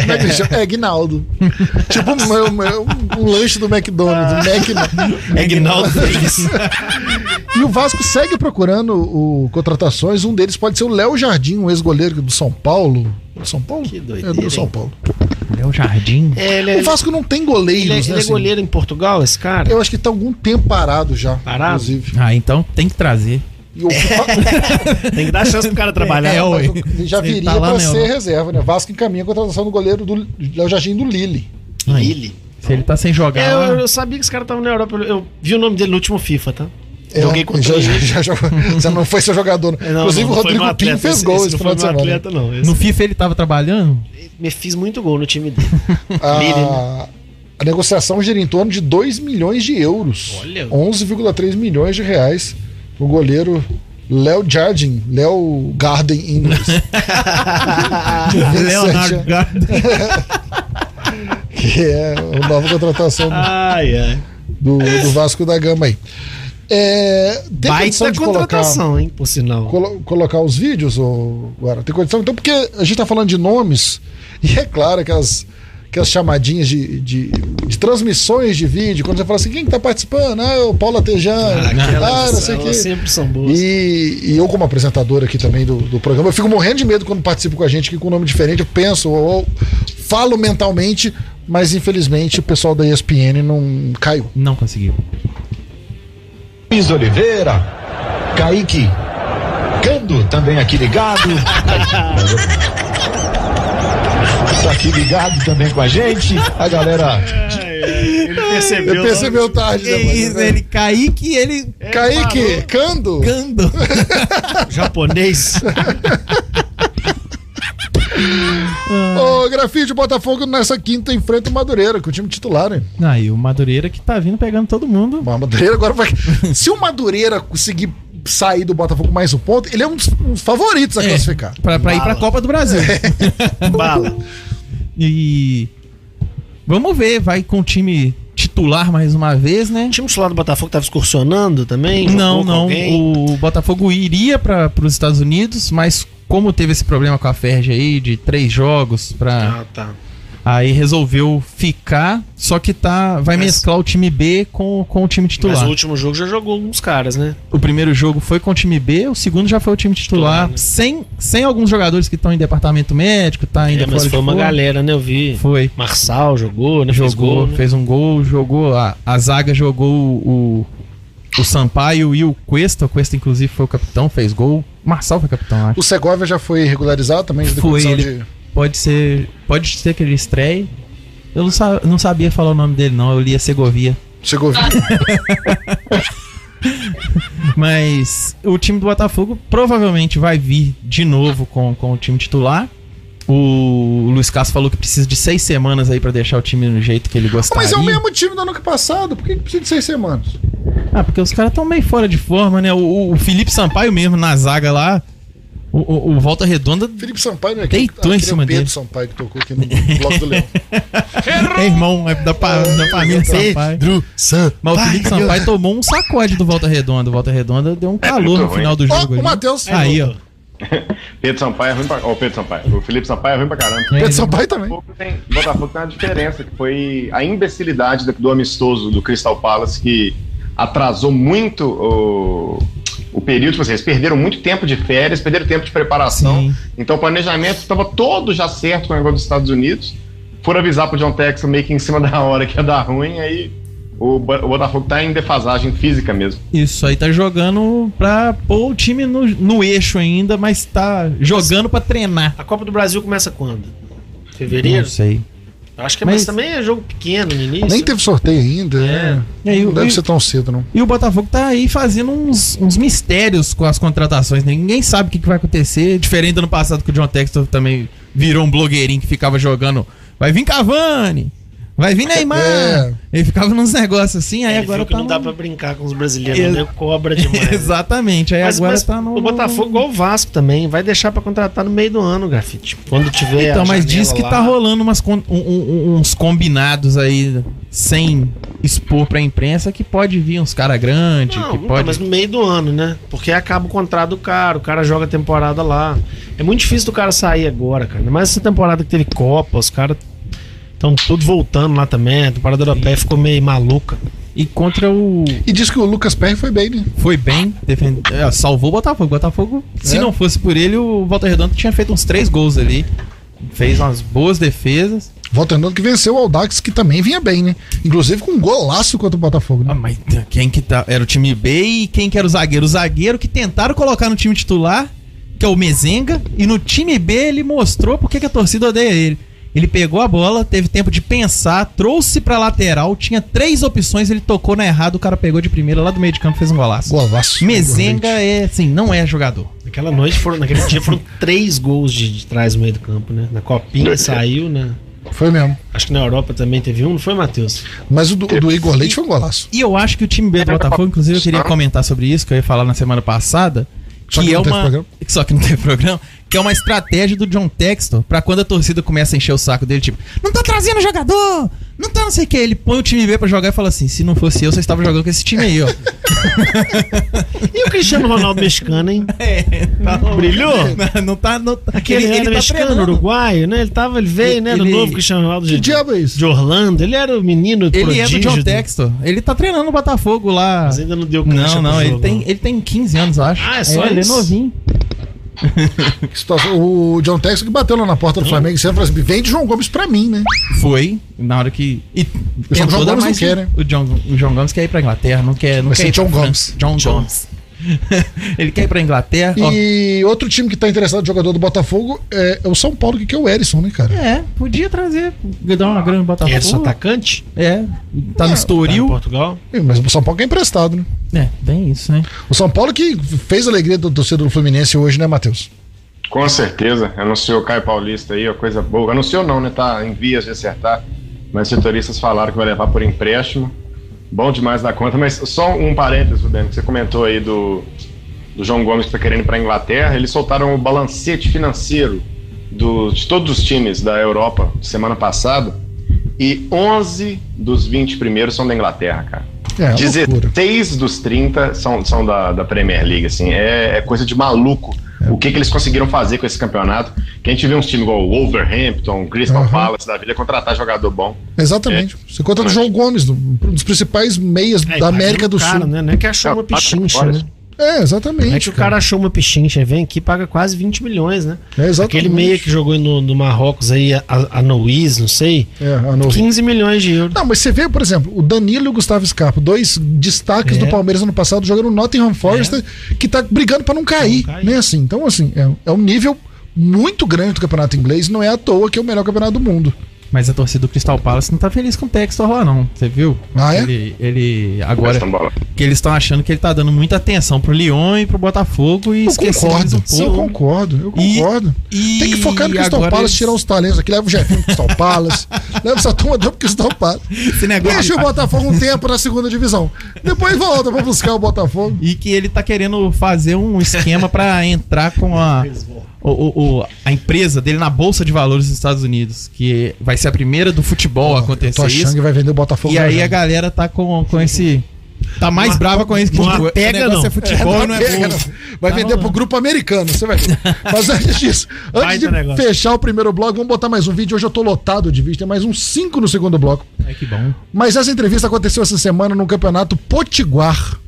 Como é que ele chama? É tipo um, um- um lanche do McDonald's. Um Mac... Egnaldo Feliz. E o Vasco segue procurando o, contratações. Um deles pode ser o Léo Jardim, um ex-goleiro do São Paulo. Do São Paulo? Que é doideira, do São? Paulo. É o Jardim. É, ele, é, O Vasco não tem ele, é, goleiros, ele né? é assim. goleiro em Portugal, esse cara? Eu acho que tá algum tempo parado já. Parado? Inclusive. Ah, então tem que trazer. E o Tem que dar chance pro cara trabalhar. É, ele já viria tá ser reserva, né? Vasco encaminha a contratação do goleiro do Léo Jardim do Lille. Aí, Lille. Se ele tá sem jogar. É, eu, eu sabia que esse cara tava na Europa. Eu, vi o nome dele no último FIFA, tá? É, Joguei contra já, ele. já, já jogou. Você não foi seu jogador. não. É, não, Inclusive não, o Rodrigo Pinho atleta, fez esse- gol esse esse não final foi de semana. atleta, não. Esse- No FIFA ele tava trabalhando? Me fiz muito gol no time dele. Lille, né? A, a negociação gira em torno de 2 milhões de euros. Olha. 11,3 milhões de reais. O goleiro Léo Jardim, Léo Garden em inglês. De 27 Leonardo Garden. que é a nova contratação do, Ai, ai. do, do Vasco da Gama aí. É, tem condição Baita de colocar, contratação, hein? Por sinal. colo- colocar os vídeos, ou agora tem condição? Então, porque a gente tá falando de nomes, e é claro que as, que as chamadinhas de, de, de transmissões de vídeo, quando você fala assim, quem que tá participando? Ah, é o Paulo Atejano, ah, não sei o quê. sempre são boas. E, e eu, como apresentador aqui também do, do programa, eu fico morrendo de medo quando participo com a gente aqui com um nome diferente. Eu penso ou, ou falo mentalmente, mas infelizmente o pessoal da ESPN não caiu. Não conseguiu. Luiz Oliveira, Kaique Cando também aqui ligado. Tá aqui ligado também com a gente. A galera. Ele percebeu. Ele percebeu tarde, né, É mano? isso, ele Kaique ele Kaique, Cando. Gando. japonês. Ô, Grafite, o Botafogo nessa quinta enfrenta o Madureira, com o time titular, hein? Aí o Madureira que tá vindo pegando todo mundo. Bom, o Madureira agora vai. Se o Madureira conseguir sair do Botafogo mais um ponto, ele é um dos, um dos favoritos a É, classificar. Pra, pra ir pra. Copa do Brasil. Bala. E vamos ver, vai com o time titular mais uma vez, né? O time titular do Botafogo tava excursionando também? Não, não. O Botafogo iria para os Estados Unidos, mas como teve esse problema com a Ferg aí de três jogos pra Ah, tá. Aí resolveu ficar, só que tá vai Mas- mesclar o time B com, com o time titular. Mas o último jogo já jogou uns caras, né? O primeiro jogo foi com o time B, o segundo já foi o time titular, Titular, né? sem, sem alguns jogadores que estão em departamento médico, tá ainda É, mas fora foi de uma forma. galera, né? Eu vi. Foi. Marçal jogou, né? Fez Jogou, gol, né? fez um gol, jogou. A, a zaga jogou o, o Sampaio e o Cuesta. O Cuesta, inclusive, foi o capitão, fez gol. Marçal foi capitão, acho. O Segovia já foi regularizado também, de Foi, ele- de. Pode ser. Pode ser que ele estreie. Eu não, sa- não sabia falar o nome dele, não. Eu lia Segovia. Segovia. Mas o time do Botafogo provavelmente vai vir de novo com, com o time titular. O Luiz Castro falou que precisa de seis semanas aí pra deixar o time no jeito que ele gostaria. Mas é o mesmo time do ano passado, por que que precisa de seis semanas? Ah, porque os caras estão meio fora de forma, né? O, o Felipe Sampaio mesmo na zaga lá. O, o- o Volta Redonda Felipe Sampaio, né? Deitou em aquele cima Pedro dele. Sampaio que tocou aqui no Bloco do Leão. é irmão é da, pa- da família Sampaio. Pedro Sampaio. Mas o Felipe Sampaio tomou um sacode do Volta Redonda. O Volta Redonda deu um calor muito no ruim. final do Ó, jogo. o ali. Matheus. Aí, ó. Pedro Sampaio é ruim pra. Ó, o Pedro Sampaio. O Felipe Sampaio é ruim pra caramba. É, Pedro Sampaio também. Botafogo tem, Botafogo tem uma diferença, que foi a imbecilidade do, do amistoso do Crystal Palace, que atrasou muito o, o período. Tipo assim, eles perderam muito tempo de férias, perderam tempo de preparação. Sim. Então o planejamento estava todo já certo com o negócio dos Estados Unidos. Foram avisar pro John Texas meio que em cima da hora que ia dar ruim, aí o, Bo- o Botafogo tá em defasagem física mesmo. Isso aí tá jogando pra pôr o time no, no eixo ainda, mas tá jogando pra treinar. A Copa do Brasil começa quando? Fevereiro? Não sei. Acho que é, Mas- mas também é jogo pequeno no início. Nem teve sorteio ainda. né? E aí, Não deve e- ser tão cedo, não. E o Botafogo tá aí fazendo uns, uns mistérios com as contratações, né? Ninguém sabe o que, que vai acontecer. Diferente do ano passado que o John Textor também virou um blogueirinho que ficava jogando. Vai vir Cavani! Vai vir Neymar! É. Ele ficava nos negócios assim, aí Ele agora viu que tá não no- dá pra brincar com os brasileiros, Ex- né? Cobra demais. né? Exatamente, aí Mas, agora mas tá no. o Botafogo, igual o Vasco também, vai deixar pra contratar no meio do ano, Grafite. Quando tiver. Então, a mas diz que lá. tá rolando umas, con- um- um- uns combinados aí, sem expor pra imprensa, que pode vir uns cara grande, Não, que então, pode. mas no meio do ano, né? Porque acaba o contrato do cara, o cara joga a temporada lá. É muito difícil do cara sair agora, cara. Mais essa temporada que teve Copa, os caras estão todos voltando lá também. A temporada europeia ficou meio maluca. E contra o. E diz que o Lucas Perry foi bem, né? Foi bem, defend... é, salvou o Botafogo. O Botafogo, se É. não fosse por ele, o Volta Redonda tinha feito uns três gols ali. Fez umas boas defesas. Volta Redonda que venceu o Aldax, que também vinha bem, né? Inclusive com um golaço contra o Botafogo, Ah, né? mas quem que tá. Era o time B e quem que era o zagueiro? O zagueiro que tentaram colocar no time titular, que é o Mezenga, e no time B ele mostrou porque que a torcida odeia ele. Ele pegou a bola, teve tempo de pensar, trouxe pra lateral, tinha três opções, ele tocou na errada, o cara pegou de primeira lá do meio de campo e fez um golaço. Golaço. Mezenga é, assim, não é jogador. Naquela noite foram, naquele dia foram três gols de, de trás no meio do campo, né? Na copinha saiu, né? Foi mesmo. Acho que na Europa também teve um, não foi, Matheus? Mas o do, o do Igor Leite foi um golaço. E eu acho que o time B do Botafogo, inclusive eu queria comentar sobre isso, que eu ia falar na semana passada. Só que, que é não teve uma. programa? Só que não teve programa. Que é uma estratégia do John Textor pra quando a torcida começa a encher o saco dele, tipo, não tá trazendo jogador! Não tá não sei o que. Ele põe o time B pra jogar e fala assim: se não fosse eu, você estava jogando com esse time aí, ó. E o Cristiano Ronaldo mexicano, hein? Brilhou? Não, não tá. Não, tá- Aquele ele, era mexicano, treinando. uruguaio, né? Ele tava, ele veio, né? Do Ele- novo Cristiano Ronaldo Que de, diabo é isso? de Orlando. Ele era o menino Ele é do John do- Textor. Ele tá treinando no Botafogo lá. Mas ainda não deu Não, não, ele jogo, tem, não. ele tem 15 anos, eu acho. Ah, é só Ele é novinho. Que situação. O John Texas que bateu lá na porta do Flamengo e falou assim: vende João Gomes pra mim, né? Foi, na hora que. E o João Gomes não quer, né? O John, o John Gomes quer ir pra Inglaterra, não quer. Não Vai quer ser John. Gomes. John John. Gomes. Ele quer ir pra Inglaterra. Ó, E outro time que tá interessado no jogador do Botafogo é, é o São Paulo, que que é o Erisson, né, cara? É, podia trazer, dar uma grana no Botafogo. Edson atacante? É, tá no Tá em Estoril. Portugal. É, Mas o São Paulo que é emprestado, né? É, bem isso, né? O São Paulo que fez a alegria do torcedor do Fluminense hoje, né, Matheus? Com certeza. Anunciou o Caio Paulista aí, ó, coisa boa. Anunciou não, né? Tá em vias de acertar. Mas setoristas falaram que vai levar por empréstimo. Bom demais da conta. Mas só um parênteses, Rubens, que você comentou aí do, do João Gomes que tá querendo ir pra Inglaterra. Eles soltaram o balancete financeiro do, de todos os times da Europa semana passada. E 11 dos 20 primeiros são da Inglaterra, cara. É, uma loucura. 16 dos 30 são, são da, da Premier League, assim, é, é coisa de maluco. O que, que eles conseguiram fazer com esse campeonato? Que a gente vê uns times igual o Wolverhampton, Crystal Aham. Palace da vida contratar jogador bom. Exatamente. Você conta do Mas- João Gomes, um dos principais meias É, da América do cara, Sul. Né? Não é que achou É, uma pichincha, né? É, exatamente. Não é que o cara achou uma pichincha, vem aqui paga quase 20 milhões, né? É, exatamente. Aquele meia que jogou no, no Marrocos aí, a, a Nois, não sei, É, a Novi. 15 milhões de euros. Não, mas você vê, por exemplo, o Danilo e o Gustavo Scarpa, dois destaques É. do Palmeiras ano passado, jogando no Nottingham Forest, que tá brigando pra não cair, cair. né, assim. Então, assim, é, é um nível muito grande do campeonato inglês, não é à toa que é o melhor campeonato do mundo. Mas a torcida do Crystal Palace não tá feliz com o Textor lá, não. Você viu? Ah, é? Ele, ele agora que eles estão achando que ele tá dando muita atenção pro Lyon e pro Botafogo e Eu concordo, um eu pouco. concordo, eu concordo. e Tem que focar no Crystal Palace, eles- tirar os talentos aqui, leva o Jefinho pro Crystal Palace, leva essa turma pro Crystal Palace. Esse negócio Deixa o Botafogo um tempo na segunda divisão. Depois volta pra buscar o Botafogo. E que ele tá querendo fazer um esquema pra entrar com a, o, o- o- a empresa dele na Bolsa de Valores dos Estados Unidos, que vai ser a primeira do futebol a Eu tô acontecer achando isso. que vai vender o Botafogo. E aí já. a galera tá com, com esse. Tá mais Não brava com isso que não negócio não. é futebol e não é Pega, não. Vai Tá vender pro rolando. grupo americano, você vai ver. Mas antes disso, antes de fechar o primeiro bloco, vamos botar mais um vídeo. Hoje eu tô lotado de vídeo, tem mais uns cinco no segundo bloco. Ai, que bom. Mas essa entrevista aconteceu essa semana no campeonato Potiguar.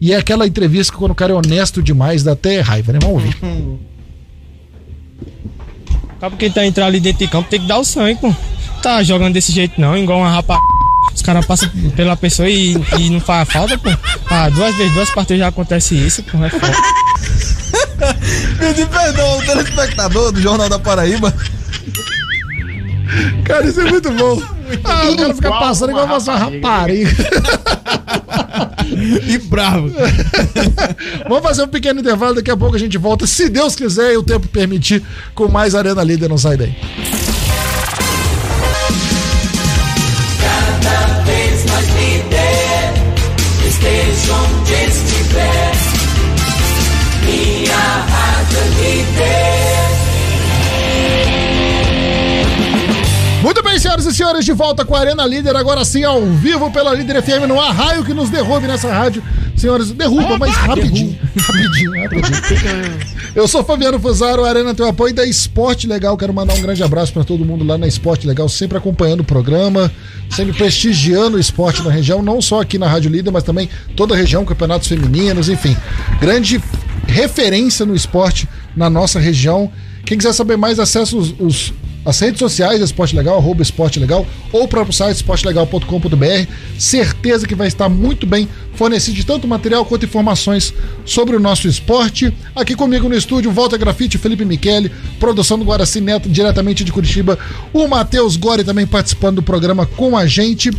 E é aquela entrevista que quando o cara é honesto demais, dá até raiva, né? Vamos ouvir. Acaba que tá entrando ali dentro de campo, tem que dar o sangue, pô. Tá jogando desse jeito não, igual uma rapa. Os caras passam pela pessoa e, e não faz falta, pô. Ah, duas vezes, duas partidas já acontece isso, pô. É foda. Pedir perdão ao telespectador do Jornal da Paraíba. Cara, isso é muito bom. Ah, o cara fica igual passando igual uma rapariga. E bravo. Vamos fazer um pequeno intervalo, daqui a pouco a gente volta, se Deus quiser e o tempo permitir, com mais Arena Líder. Não sai daí. Muito bem, senhoras e senhores, de volta com a Arena Líder, agora sim ao vivo pela Líder FM, no arraio que nos derrube nessa rádio. Senhores, derruba, mas rapidinho. Rapidinho, rapidinho. Eu sou Fabiano Fusaro, a Arena tem o apoio da Esporte Legal. Quero mandar um grande abraço para todo mundo lá na Esporte Legal, sempre acompanhando o programa, sempre prestigiando o esporte na região, não só aqui na Rádio Líder, mas também toda a região, campeonatos femininos, enfim. Grande referência no esporte na nossa região. Quem quiser saber mais, acesse os, os- as redes sociais Esporte Legal, arroba Esporte Legal, ou o próprio site esportelegal.com.br. Certeza que vai estar muito bem fornecido de tanto material quanto informações sobre o nosso esporte. Aqui comigo no estúdio, Walter Grafite, Felipe Michele, produção do Guaraci Neto, diretamente de Curitiba. O Matheus Gori também participando do programa com a gente.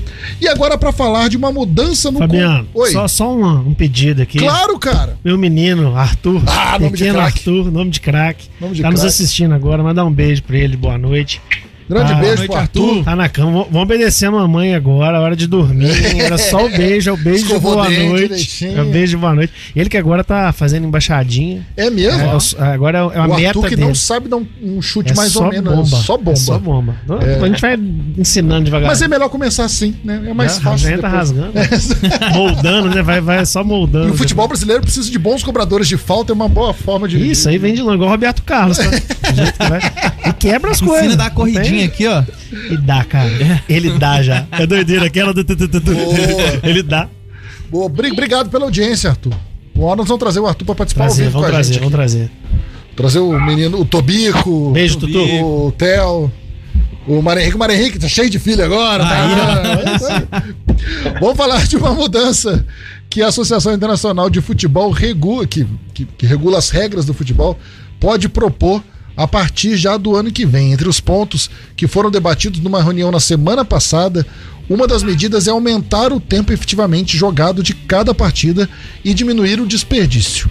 E agora para falar de uma mudança no... Fabiano, Oi. só, só uma- um pedido aqui. Claro, cara. Meu menino, Arthur. Ah, nome de craque. Arthur, nome de craque. Tá nos craque. assistindo agora, mandar um beijo pra ele, boa noite. language. Grande Ah, beijo pro Arthur. Arthur. Tá na cama, vamos- vamos obedecer a mamãe agora, hora de dormir. Era só o beijo, é o beijo de Escovou boa dente noite. direitinho. É o beijo de boa noite. Ele que agora tá fazendo embaixadinha. É mesmo? É, o- agora é a o meta Arthur que dele. não sabe dar um, um chute É mais ou menos. bomba. Só bomba. É só bomba. A gente vai ensinando devagar. Mas é melhor começar assim, né? É mais fácil. já entra depois. rasgando. moldando, né? Vai, vai só moldando. E o futebol brasileiro precisa de bons cobradores de falta, é uma boa forma de. Isso aí vem de longe, igual o Roberto Carlos, tá? Do jeito que vai. E quebra as coisas. Ensina a dar aqui, ó. E dá, cara. Ele dá já. É doideira, aquela do. Ele dá. Boa, obri- Obrigado pela audiência, Arthur. Hora nós vamos trazer o Arthur pra participar ao Trazer, vivo vamos com a trazer, gente. vamos trazer. Trazer o menino, o Tobico. Beijo, o Tutu. O Theo. O Mário Henrique, o Mário Henrique tá cheio de filho agora. tá? Aí, É. Vamos falar de uma mudança que a Associação Internacional de Futebol regula, que, que, que regula as regras do futebol, pode propor a partir já do ano que vem. Entre os pontos que foram debatidos numa reunião na semana passada, uma das medidas é aumentar o tempo efetivamente jogado de cada partida e diminuir o desperdício.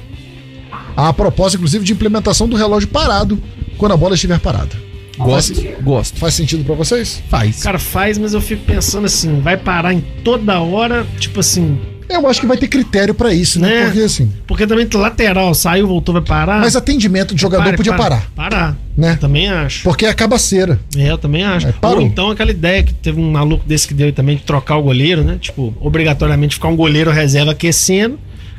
Há a proposta, inclusive, de implementação do relógio parado quando a bola estiver parada. Gosto, Faz, gosto. faz sentido pra vocês? Faz. Cara, faz, mas eu fico pensando assim, vai parar em toda hora, tipo assim, Eu acho que vai ter critério pra isso, né? Né? Porque assim. porque também lateral, saiu, voltou, vai parar. Mas atendimento de jogador Pare, podia para. parar, Parar. né? Eu também acho. Porque é cabaceira. É, eu também acho. É, parou. Ou então aquela ideia que teve um maluco desse que deu também de trocar o goleiro, né? Tipo, obrigatoriamente ficar um goleiro reserva aquecendo.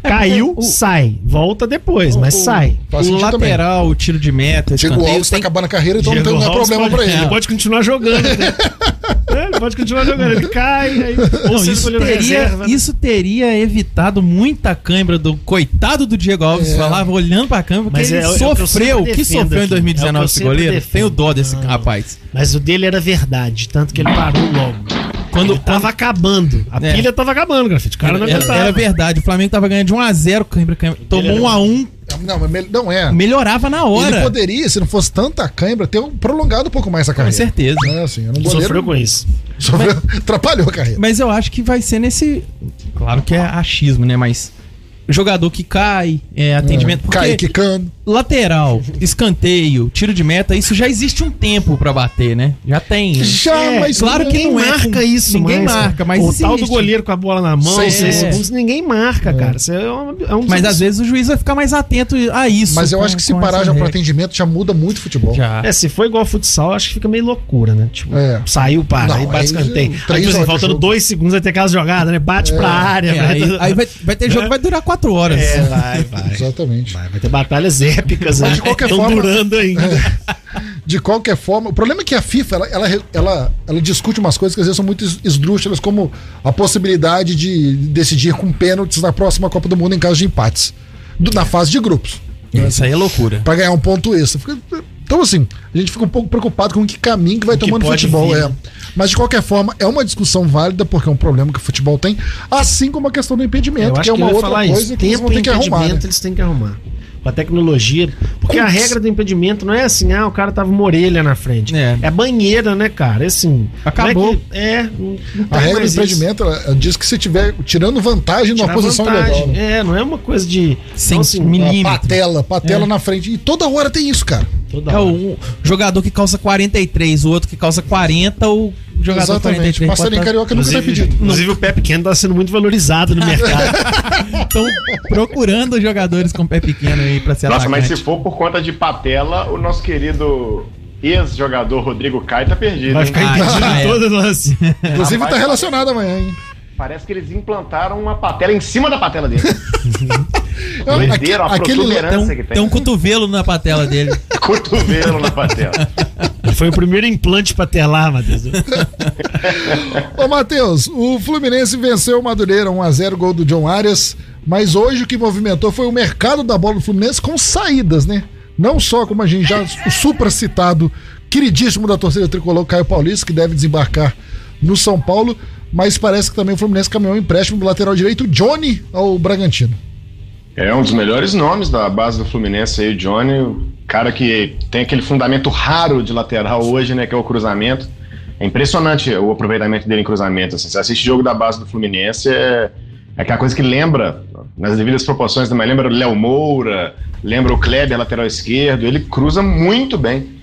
Caiu, porque o- sai. Volta depois, mas sai. O também. lateral, o tiro de meta, Diego Alves tá tem- acabando a carreira, então não, tem, Diego não é Alves problema pode, pra ele. Ele pode continuar jogando. né? É, ele pode continuar jogando. Ele cai, aí, Não, isso, teria, reserva. né? isso teria evitado muita cãibra do coitado do Diego Alves. É. Falava olhando pra câmera, porque Mas ele é- é o que eu sofreu. O que sofreu em aqui. 2019 É o que eu esse goleiro? defendo. Tenho dó desse Não. rapaz. Mas o dele era verdade, tanto que ele parou logo. Quando ele tava acabando. A É. pilha tava acabando, grafite. O cara não era, aguentava. era verdade, o Flamengo tava ganhando de 1x0, cãibra, cãibra. Tomou era 1x1, Não, mas não é. melhorava na Ele hora. poderia, se não fosse tanta cãibra, ter um prolongado um pouco mais a Com carreira. certeza. É, assim, era um goleiro, Sofreu com isso. sofreu- atrapalhou a carreira. Mas eu acho que vai ser nesse. Claro que é achismo, né? Mas. Jogador que cai, é, atendimento. porque Cai quicando. Lateral, escanteio, tiro de meta, isso já existe um tempo pra bater, né? Já tem. Já, É, mas claro que Ninguém não é marca com- isso, ninguém mais, marca, mas O existe. tal do goleiro com a bola na mão, Seis seis segundos. ninguém marca, cara. Isso é um, é um Mas às vezes o juiz vai ficar mais atento a isso. Mas eu com- acho que se parar já pro atendimento já muda muito o futebol. Já. É, se for igual ao futsal, acho que fica meio loucura, né? Tipo, É. saiu, para, Não, aí bate aí, escanteio. Aí, assim, faltando jogo. dois segundos, vai ter aquelas jogadas, né? Bate pra área. É, aí aí vai, vai ter jogo que vai durar quatro horas. É, vai, vai. Exatamente. Vai, vai ter batalhas épicas, Mas né? de qualquer Estão forma- durando ainda. De qualquer forma, o problema é que a FIFA ela, ela, ela, ela discute umas coisas que às vezes são muito es- esdrúxulas, como a possibilidade de decidir com pênaltis na próxima Copa do Mundo em caso de empates. Do- na fase de grupos. Isso aí é loucura. Pra ganhar um ponto extra. Então, assim, a gente fica um pouco preocupado com que caminho que vai O tomando o futebol. vir, é. Mas, de qualquer forma, é uma discussão válida, porque é um problema que o futebol tem, assim como a questão do impedimento, que é uma outra coisa isso. que eles Tempo vão e ter que arrumar. né? eles têm que arrumar. Com a tecnologia. Porque a Putz. regra do impedimento não é assim, ah, o cara tava uma orelha na frente. É. É, banheira, né, cara? É assim. Acabou. não É, que- é, não, não A regra do impedimento ela, ela diz que se tiver tirando vantagem numa posição vantagem. legal. Né? É, não é uma coisa de. Sem então, assim, milímetro. Patela, patela É. na frente. E toda hora tem isso, cara. Toda É hora. um jogador que calça 43, o outro que calça 40, o jogador Exatamente. 43. Marcelinho pode Carioca nunca Inclusive, pedir. inclusive o pé pequeno tá sendo muito valorizado no mercado. Estão procurando jogadores com pé pequeno aí pra ser Nossa, mas se for por conta de patela, o nosso querido ex-jogador Rodrigo Caio tá perdido. Vai ficar Ah, impedido em é. todo lance. Inclusive Rapaz, tá relacionado amanhã, hein? Parece que eles implantaram uma patela em cima da patela dele. Doideira, aquele, protuberância Tem um, que tem. tem um cotovelo na patela dele. Cotovelo na patela. Foi o primeiro implante patelar, Matheus. Ô, Matheus, o Fluminense venceu o Madureira 1x0, gol do John Arias. Mas hoje o que movimentou foi o mercado da bola do Fluminense com saídas, né? Não só como a gente já, o supra citado, queridíssimo da torcida tricolor, Caio Paulista, que deve desembarcar no São Paulo, mas parece que também o Fluminense caminhou um empréstimo do lateral direito, Johnny, ao Bragantino. É um dos melhores nomes da base do Fluminense aí, o Johnny. Cara que tem aquele fundamento raro de lateral hoje, né? Que é o cruzamento. É impressionante o aproveitamento dele em cruzamento. Assim. Você assiste jogo da base do Fluminense, é, é aquela coisa que lembra, nas devidas proporções também, lembra o Léo Moura, lembra o Kleber, lateral esquerdo. Ele cruza muito bem.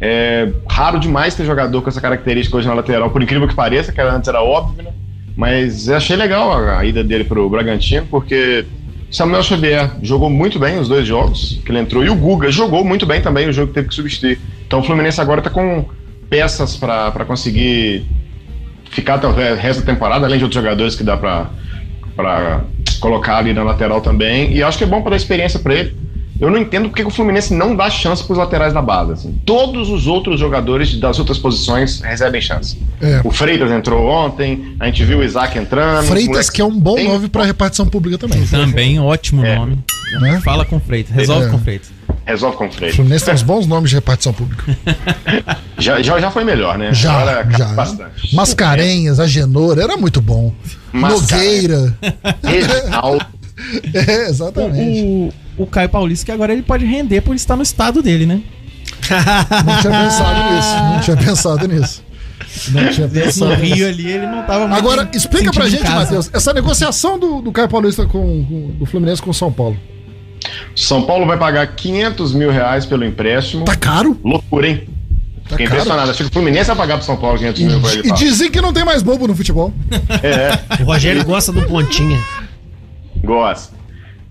É raro demais ter jogador com essa característica hoje na lateral, por incrível que pareça, que antes era óbvio, né? Mas achei legal a, a ida dele pro Bragantino, porque Samuel Xavier jogou muito bem os dois jogos que ele entrou, e o Guga jogou muito bem também o jogo que teve que substituir. Então o Fluminense agora tá com peças para conseguir ficar até o re- resto da temporada, além de outros jogadores que dá para colocar ali na lateral também. E acho que é bom para dar experiência para ele. Eu não entendo porque que o Fluminense não dá chance para os laterais da base. assim. Todos os outros jogadores das outras posições recebem chance. É. O Freitas entrou ontem, a gente viu o Isaac entrando. Freitas, que é um bom têm- nome para repartição pública também. Também, ótimo É. nome. Né? Fala com Freitas, resolve É. com Freitas. Resolve com o O Freitas. Fluminense tem uns bons nomes de repartição pública. Já, já, já foi melhor, né? Já, Agora já. bastante. Mascarenhas, Agenor, era muito bom. Nogueira. Reginaldo. É, exatamente. O, o Caio Paulista, que agora ele pode render por estar no estado dele, né? Não tinha pensado nisso. Não tinha pensado nisso. Não tinha No pensado Rio nisso. ali, ele não tava muito Agora, explica pra gente. Matheus, essa negociação do, do Caio Paulista com, com- do Fluminense com o São Paulo. São Paulo vai pagar 500 mil reais pelo empréstimo. Tá caro? Loucura, hein? Tá Fiquei caro. impressionado. Achei que o Fluminense vai pagar pro São Paulo 500 mil pra ele. E, e dizem que não tem mais bobo no futebol. É, O Rogério gosta do pontinha. gosta.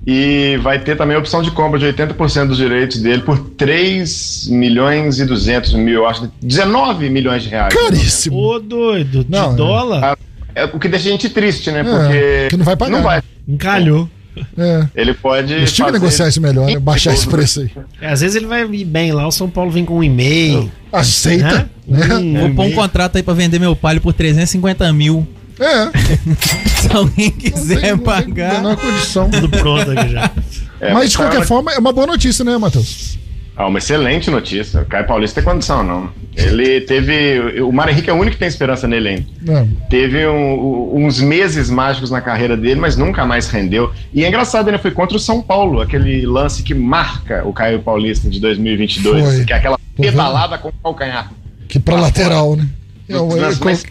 E vai ter também a opção de compra de 80% dos direitos dele por 3 milhões e 200 mil, eu acho. 19 milhões de reais. Caríssimo. Ô, doido, de Não, é. dólar, É o que deixa a gente triste, né? É, Porque. que não vai pagar. Não vai. encalhou. É. Ele pode. Eles tinham que fazer- negociar isso melhor, né? Baixar esse preço aí. É, às vezes ele vai ir bem lá, o São Paulo vem com um e-mail. Aceita. Né? Hum, Vou pôr um contrato aí pra vender meu palio por 350 mil. É. Se alguém Não tem- quiser não tem pagar. menor condição. Tudo pronto aqui já. É, Mas de tá- qualquer forma, é uma boa notícia, né, Matheus? Ah, uma excelente notícia. O Caio Paulista tem condição, não. Ele teve. O Mário Henrique é o único que tem esperança nele ainda. Não. Teve um- uns meses mágicos na carreira dele, mas nunca mais rendeu. E é engraçado, ele foi contra o São Paulo, aquele lance que marca o Caio Paulista de 2022, Foi. que é aquela pedalada com o calcanhar. Que pra lateral, né? É um Dos é lances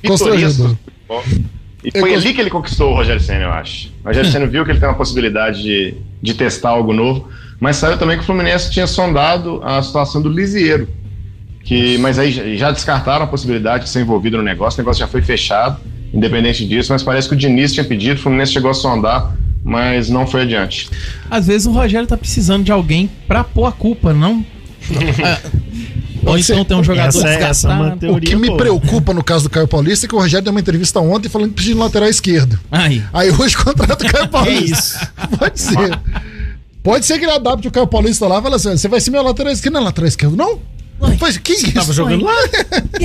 E foi Eu ali que ele conquistou o Rogério Senna, eu acho. O Rogério Senna viu que ele tem uma possibilidade de, de testar algo novo, mas saiu também que o Fluminense tinha sondado a situação do Lisieiro. Que, mas aí já- já descartaram a possibilidade de ser envolvido no negócio, o negócio já foi fechado, independente disso, mas parece que o Diniz tinha pedido, o Fluminense chegou a sondar, mas não foi adiante. Às vezes o Rogério tá precisando de alguém pra pôr a culpa, não? Ou Pode ser. então tem um jogador Essa, é- essa é uma teoria O que me preocupa no caso do Caio Paulista é que o Rogério deu uma entrevista ontem falando que precisa de um lateral esquerdo. Aí. Aí hoje contrata o Caio É Paulista. isso. Pode ser. Pode ser que ele adapte o Caio Paulista lá e fale assim: você vai ser meu lateral esquerdo. Não é lateral esquerdo, não? Pois, que isso? Tava jogando lá?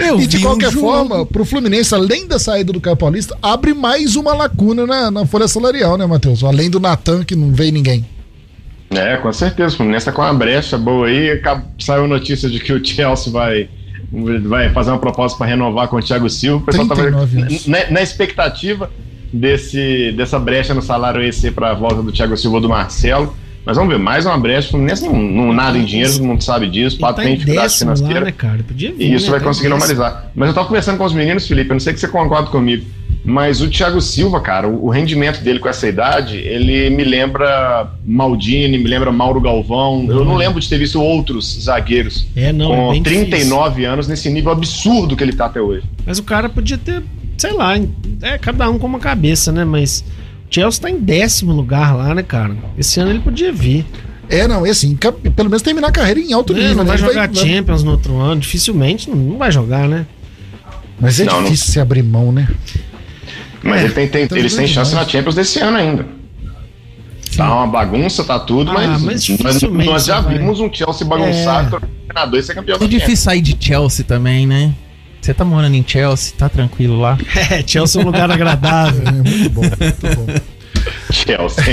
Eu E de qualquer um forma, pro Fluminense, além da saída do Caio Paulista, abre mais uma lacuna na, na folha salarial, né, Matheus? Além do Natan, que não veio ninguém. É, com certeza. O Fluminense tá com uma brecha boa aí. Saiu notícia de que o Chelsea vai, vai fazer uma proposta para renovar com o Thiago Silva. O pessoal tava 39 anos. na, na expectativa desse, dessa brecha no salário EC para a volta do Thiago Silva ou do Marcelo. Mas vamos ver, mais uma brecha. O Fluminense não, não nada em dinheiro, todo mundo sabe disso. Ele Pato tá tem em dificuldade lá, financeira. né, vir, E isso né? vai Tá conseguir normalizar. Mas eu tava conversando com os meninos, Felipe, eu não sei que você concorda comigo. Mas o Thiago Silva, cara, o, o rendimento dele com essa idade, ele me lembra Maldini, me lembra Mauro Galvão. Eu não lembro de ter visto outros zagueiros É, não, é com bem 39 anos nesse nível absurdo que ele tá até hoje. Mas o cara podia ter, sei lá, é cada um com uma cabeça, né? Mas o Chelsea tá em décimo lugar lá, né, cara? Esse ano ele podia vir. É, não, é assim, pelo menos terminar a carreira em alto Ele nível. não né? vai Ele jogar Champions no outro ano, dificilmente não, não vai jogar, né? Mas é Não, não- difícil se abrir mão, né? Mas É, ele tem, tem- tá eles têm chance na Champions desse ano ainda. Tá uma bagunça, tá tudo, Ah, mas, mas nós, dificilmente nós já vai. vimos um Chelsea bagunçado, trocar treinador e ser campeão É difícil sair de Chelsea também, né? Você tá morando em Chelsea, tá tranquilo lá. É, Chelsea é um lugar agradável. É muito bom, muito bom. Chelsea.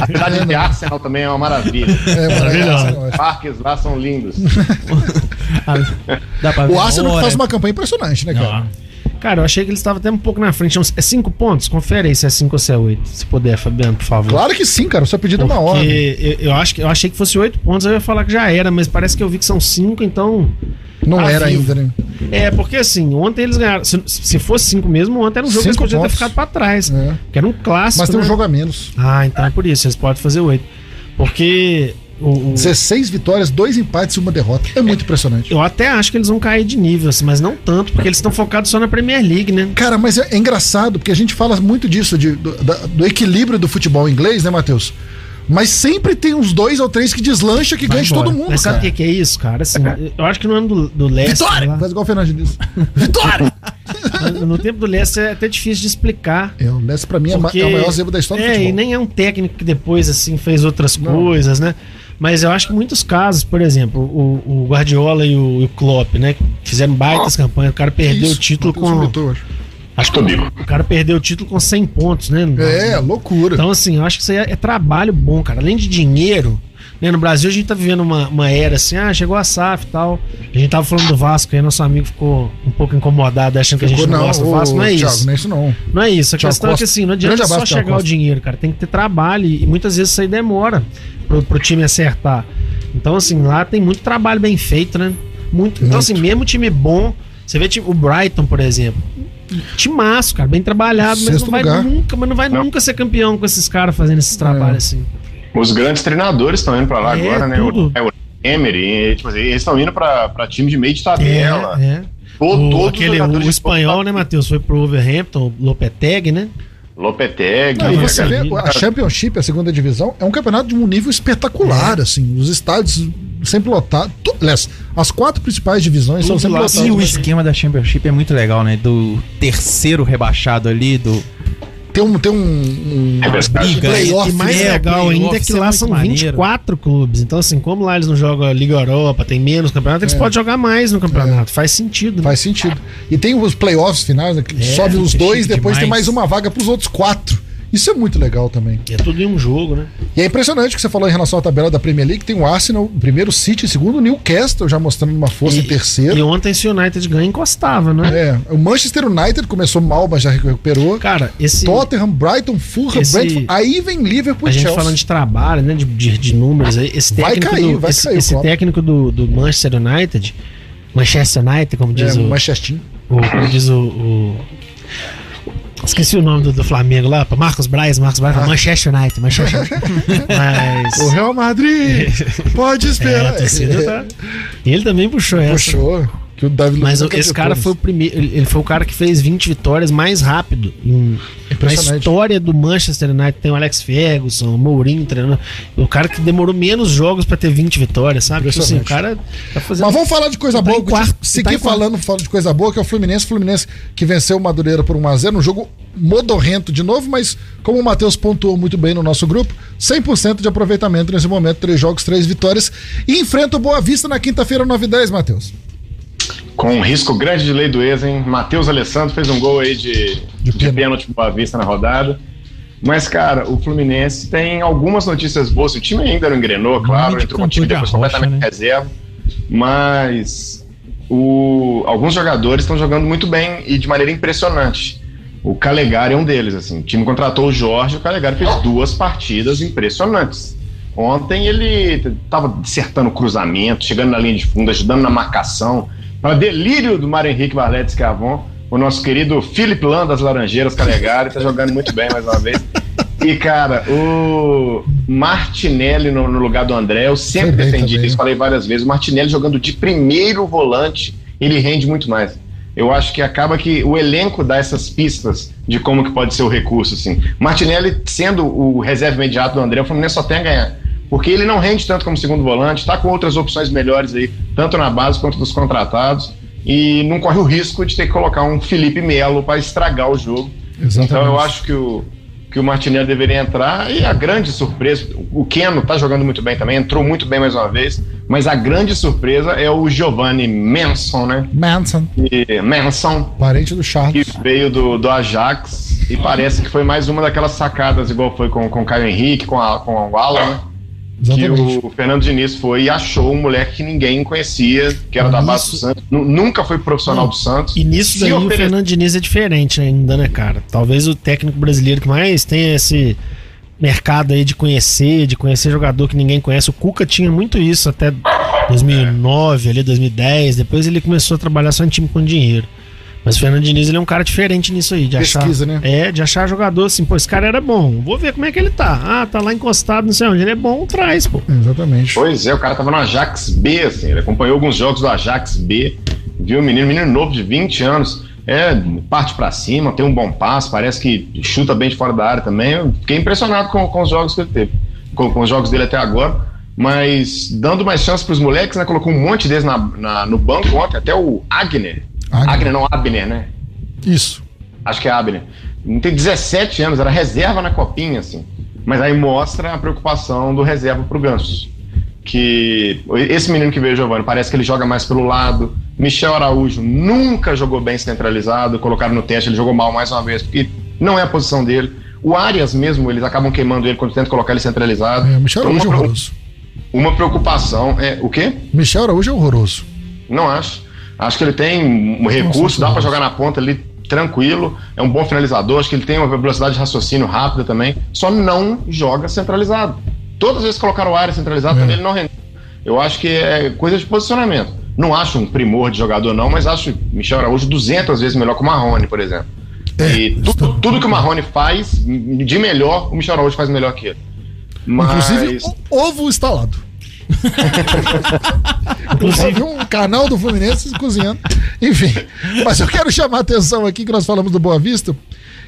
A cidade de Arsenal também é uma maravilha. É maravilhoso. Os parques lá são lindos. Ah, Dá pra ver O Arsenal hora. faz uma campanha impressionante, né, cara? Cara, eu achei que ele estava até um pouco na frente. É cinco pontos? Confere aí se é cinco ou se é oito. Se puder, Fabiano, por favor. Claro que sim, cara. Seu pedido é uma. Porque eu, eu acho que, eu achei que fosse oito pontos, eu ia falar que já era, mas parece que eu vi que são cinco, então. Não tá era vivo. ainda, né? É, porque assim, ontem eles ganharam. Se, se fosse cinco mesmo, ontem era um jogo que eles Cinco podiam ter ficado pra trás. É. Que era um clássico. Mas tem um né? jogo a menos. Ah, então é por isso, eles podem fazer oito. Porque o, o- 16 vitórias, dois empates e uma derrota. É muito impressionante. eu até acho que eles vão cair de nível, assim, mas não tanto, porque eles estão focados só na Premier League, né? Cara, mas é, é engraçado, porque a gente fala muito disso, de- do, da- do equilíbrio do futebol inglês, né, Matheus? Mas sempre tem uns dois ou três que deslancha que ganha de todo mundo, Mas sabe o que, que é isso, cara? Assim, eu acho que no ano do, do Leicester. Vitória! lá- Faz igual o Fernando disse. Vitória! no tempo do Leicester é até difícil de explicar. É, o Messi pra mim é, Porque- é o maior zebra da história do É, futebol. e nem é um técnico que depois assim fez outras Não. coisas, né? Mas eu acho que em muitos casos, por exemplo, o, o Guardiola e o, e o Klopp, né? que Fizeram baitas campanhas, o cara perdeu Isso, o título com. Acho que bico. O cara perdeu o título com 100 pontos, né? É, loucura. Então, assim, eu acho que isso aí é, é trabalho bom, cara. Além de dinheiro, né? No Brasil a gente tá vivendo uma, uma era assim, ah, chegou a SAF e tal. A gente tava falando do Vasco, aí nosso amigo ficou um pouco incomodado, achando que a gente Ficou, não, gosta do Vasco. Não é Thiago, isso. não é isso não. Não é isso. A Thiago questão é que Costa. assim, não adianta só chegar o Costa. dinheiro, cara. Tem que ter trabalho e muitas vezes isso aí demora pro, pro time acertar. Então, assim, lá tem muito trabalho bem feito, né? Muito. Então, assim, mesmo time bom, você vê tipo, o Brighton, por exemplo. Timaço, cara, bem trabalhado, mas Sexto não vai lugar. nunca, mas não vai Não. nunca ser campeão com esses caras fazendo esses trabalhos assim. Os grandes treinadores estão indo pra lá É, agora, né? tudo. O, é, o Emery, tipo assim, eles estão indo pra, pra time de meio de tabela. É, é. To- O, aquele, o, de espanhol, né, Matheus? Foi pro Overhampton, o Lopetegui, né? Lopetegui. Não, e né, você vê, a Championship, a segunda divisão, é um campeonato de um nível espetacular, É. assim. Os estádios sempre lotados. Aliás, as quatro principais divisões são Tudo sempre lá, lotadas. E o esquema da Championship é muito legal, né? Do terceiro rebaixado ali, do Tem um. Tem um, um É briga. E mais é, legal ainda é que é lá muito são maneiro. 24 clubes. Então, assim, como lá eles não jogam a Liga Europa, tem menos campeonato, eles podem jogar mais no campeonato. Faz sentido. né? Faz sentido. E tem os playoffs finais, né, É, sobe os que dois, depois tem demais. mais uma vaga pros outros quatro. Isso é muito legal também. É tudo em um jogo, né? E é impressionante o que você falou em relação à tabela da Premier League. Tem o Arsenal, primeiro City, segundo o Newcastle, já mostrando uma força em terceiro. E ontem, se o United ganha, encostava, né? É, o Manchester United começou mal, mas já recuperou. Cara, esse. Tottenham, Brighton, Fulham, Esse- Brentford. Aí vem Liverpool A e gente Chelsea. falando de trabalho, né? De, de, de números aí. Esse Vai técnico, cair, do, vai esse, cair esse técnico do, do Manchester United. Manchester United, como diz É, o. Manchester. o- como diz o. o- Esqueci o nome do, do Flamengo lá, Marcos Braz, Marcos Braz, Ah. Manchester United, Manchester United. Mas. O Real Madrid pode É, a esperar. torcida tá. E ele também puxou essa. Puxou. Que o Davi Mas Luiz o- esse cara foi o primeiro. Ele foi o cara que fez 20 vitórias mais rápido. Em, na história do Manchester United tem o Alex Ferguson, o Mourinho treinando. O cara que demorou menos jogos pra ter 20 vitórias, sabe? Tipo assim, o cara tá fazendo. Mas vamos falar de coisa Tá boa. quarto, seguir tá em quarto. falando, de coisa boa, que é o Fluminense. Fluminense que venceu o Madureira por 1x0, um jogo modorrento de novo, mas como o Matheus pontuou muito bem no nosso grupo, 100% de aproveitamento nesse momento, três jogos, três vitórias. E enfrenta o Boa Vista na quinta-feira, 9 h 10 Matheus. Com um risco grande de lei do ex, hein? Matheus Alessandro fez um gol aí de, de, pênalti. pênalti Boa Vista na rodada. Mas, cara, o Fluminense tem algumas notícias boas. O time ainda não engrenou, claro, Muito entrou com o time de depois arrocha, completamente né? reserva. Mas o- alguns jogadores estão jogando muito bem e de maneira impressionante. O Calegari é um deles, assim. O time contratou o Jorge, o Calegari fez duas partidas impressionantes. Ontem ele estava dissertando cruzamento, chegando na linha de fundo, ajudando na marcação. Para delírio do Mário Henrique Barlete Escavon, o nosso querido Felipe Lan das Laranjeiras Calegari está jogando muito bem mais uma vez. E, cara, o Martinelli no, no lugar do André, eu sempre defendi também. isso, falei várias vezes. O Martinelli jogando de primeiro volante, ele rende muito mais. Eu acho que acaba que o elenco dá essas pistas de como que pode ser o recurso, assim. Martinelli, sendo o reserva imediato do André, o Fluminense só tem a ganhar. Porque ele não rende tanto como segundo volante, tá com outras opções melhores aí, tanto na base quanto dos contratados, e não corre o risco de ter que colocar um Felipe Melo para estragar o jogo. Exatamente. Então eu acho que o, que o Martinelli deveria entrar. E a grande surpresa, o Keno tá jogando muito bem também, entrou muito bem mais uma vez. Mas a grande surpresa é o Giovanni Manson, né? Manson, E, Manson, parente do Charles. que veio do, do Ajax. E parece que foi mais uma daquelas sacadas, igual foi com, com o Caio Henrique, com, a, com o Alan, né? Que Exatamente. o Fernando Diniz foi e achou um moleque que ninguém conhecia, que era da base do. Santos. Nu- Nunca foi profissional do Santos. E nisso daí o ofere- Fernando Diniz é diferente ainda, né, cara? Talvez o técnico brasileiro que mais tenha esse mercado aí de conhecer, de conhecer jogador que ninguém conhece. O Cuca tinha muito isso até 2009, ali 2010. Depois ele começou a trabalhar só em time com dinheiro. Mas o Fernando Diniz ele é um cara diferente nisso aí, de Pesquisa, achar. né? É, de achar jogador assim, pô, esse cara era bom. Vou ver como é que ele tá. Ah, tá lá encostado, não sei onde. Ele é bom, traz, pô. Exatamente. Pois é, o cara tava no Ajax B, assim, ele acompanhou alguns jogos do Ajax B, viu o menino, menino novo de 20 anos, é, parte pra cima, tem um bom passo, parece que chuta bem de fora da área também. Eu fiquei impressionado com, com os jogos que ele teve, com, com os jogos dele até agora. Mas dando mais chance pros moleques, né? Colocou um monte deles na, na- no banco ontem, até o Agner. Agner. Agner, não, Abner, né? Isso. Acho que é Abner. Não tem 17 anos, era reserva na copinha, assim. Mas aí mostra a preocupação do reserva pro Ganso. que esse menino que veio, Giovanni, parece que ele joga mais pelo lado. Michel Araújo nunca jogou bem centralizado, colocaram no teste, ele jogou mal mais uma vez, porque não é a posição dele. O Arias mesmo, eles acabam queimando ele quando tentam colocar ele centralizado. É, Michel Então, Araújo é uma, horroroso. uma preocupação é o quê? Michel Araújo é horroroso. Não acho. Acho que ele tem um recurso, dá para jogar na ponta ali tranquilo, é um bom finalizador, acho que ele tem uma velocidade de raciocínio rápida também, só não joga centralizado. Todas as vezes que colocaram o área centralizado, também ele não rendeu. Eu acho que é coisa de posicionamento. Não acho um primor de jogador, não, mas acho Michel Araújo 200 vezes melhor que o Marrone, por exemplo. e tu- tudo que o Marrone faz de melhor, o Michel Araújo faz melhor que ele. Mas. Inclusive, o- ovo instalado. Inclusive, um canal do Fluminense cozinhando. Enfim, mas eu quero chamar a atenção aqui que nós falamos do Boa Vista.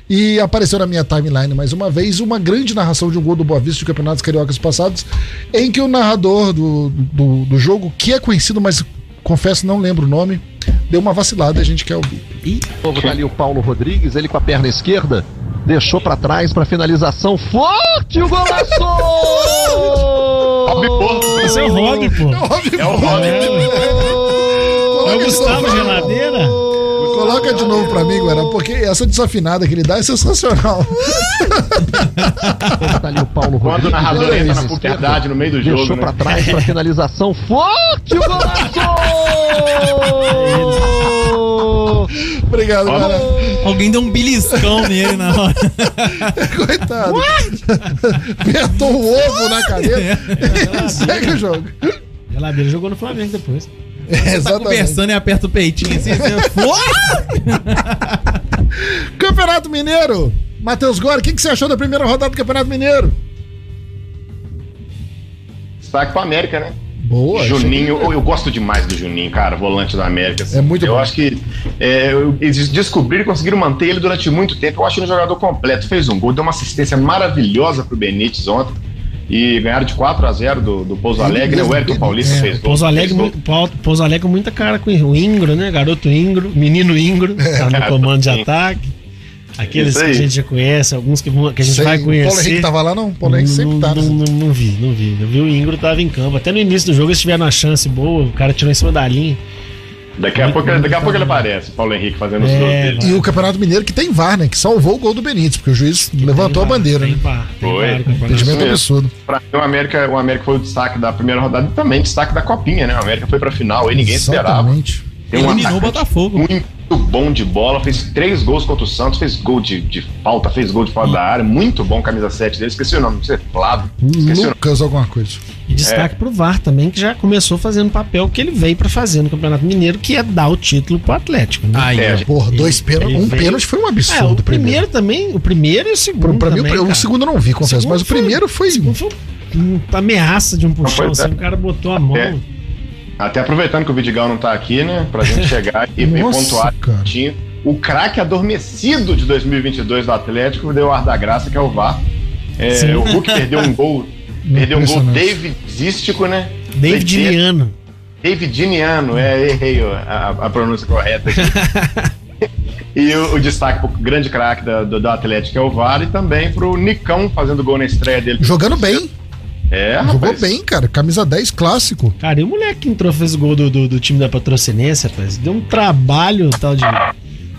E apareceu na minha timeline mais uma vez uma grande narração de um gol do Boa Vista de campeonatos cariocas passados, em que o narrador do, do, do jogo, que é conhecido, mas confesso não lembro o nome, deu uma vacilada e a gente quer ouvir. novo tá ali o Paulo Rodrigues, ele com a perna esquerda, deixou pra trás pra finalização forte o golaço! Esse é o Rob, pô. É o Rob. É o Gustavo Geladeira? Coloca de novo pra mim, Guará, porque essa desafinada que ele dá é sensacional. tá ali o Paulo Quando o narrador ele entra na puberdade no meio do jogo. Deixou né? pra trás pra finalização forte o golaço! Obrigado, Guará. Alguém deu um beliscão nele na hora. Coitado. Apertou o ovo na cadeira e segue o jogo. Geladeira jogou no Flamengo depois. É, Tá exatamente. conversando e aperta o peitinho assim. você- Campeonato Mineiro. Matheus Gore, o que, que você achou da primeira rodada do Campeonato Mineiro? Destaque pro América, né? Boa. Juninho, eu, eu do demais do Juninho, cara, volante da América. assim. É muito Eu bom. acho que é, eles descobriram e conseguiram manter ele durante muito tempo. Eu acho ele um jogador completo. Fez um gol, deu uma assistência maravilhosa pro Benítez ontem. E ganharam de 4 a 0 do, do Pouso Alegre, né? O Wellington Paulista É, fez gol. Pouso Alegre, fez gol. Pouso Alegre com muita cara com o Ingro, né? Garoto Ingro, menino Ingro, tá no comando de ataque. Aqueles que a aí. gente já conhece, alguns que, vão- que a gente Sei, vai o Paulo Henrique conhecer. tava lá, não? O Paulo Henrique sempre tá. não, né? não, não vi, não vi. Eu vi o Ingro tava em campo. Até no início do jogo eles tiveram uma chance boa, o cara tirou em cima da linha. Daqui a, pouco, daqui a pouco ele aparece, Paulo Henrique fazendo os É, gols dele. E o Campeonato Mineiro que tem VAR, né? Que salvou o gol do Benítez, porque o juiz levantou a bandeira, né? VAR, tem Foi. Absurdo. Pra mim, o América, o América foi o destaque da primeira rodada e também destaque da Copinha, né? O América foi pra final e ninguém esperava. Exatamente. Tem um Eliminou o Botafogo. muito bom de bola, fez três gols contra o Santos, fez gol de, de falta, fez gol de fora da área, muito bom camisa 7 dele, esqueci o nome, não sei, Flávio, esqueci o nome. Lucas, alguma coisa. E É. destaque pro VAR também, que já começou fazendo o papel que ele veio pra fazer no Campeonato Mineiro, que é dar o título pro Atlético. Né? Aí, É, Porra, dois pênaltis. Um veio- pênalti foi um É, absurdo. o primeiro também, o primeiro e o segundo. Pra, pra mim, o também, pr- o, cara. segundo eu não vi, confesso, mas o foi- primeiro foi. O segundo foi uma ameaça de um puxão, assim, o cara botou a mão. Até aproveitando que o Vidigal não tá aqui, né, pra gente chegar e, e Nossa, pontuar cara. o craque adormecido de 2022 do Atlético deu o ar da graça, que é o VAR. É, o Hulk perdeu um gol, perdeu um gol. Davidístico, né? David Foi Diniano. Davidiniano, é, errei a, a pronúncia correta aqui. e o, o destaque pro grande craque do, do Atlético é o VAR e também pro Nicão fazendo gol na estreia dele. Jogando bem. É, Jogou rapaz. bem, cara. Camisa 10 clássico. Cara, e o moleque que entrou fez gol do, do, do time da Patrocinense, rapaz. Deu um trabalho tal de.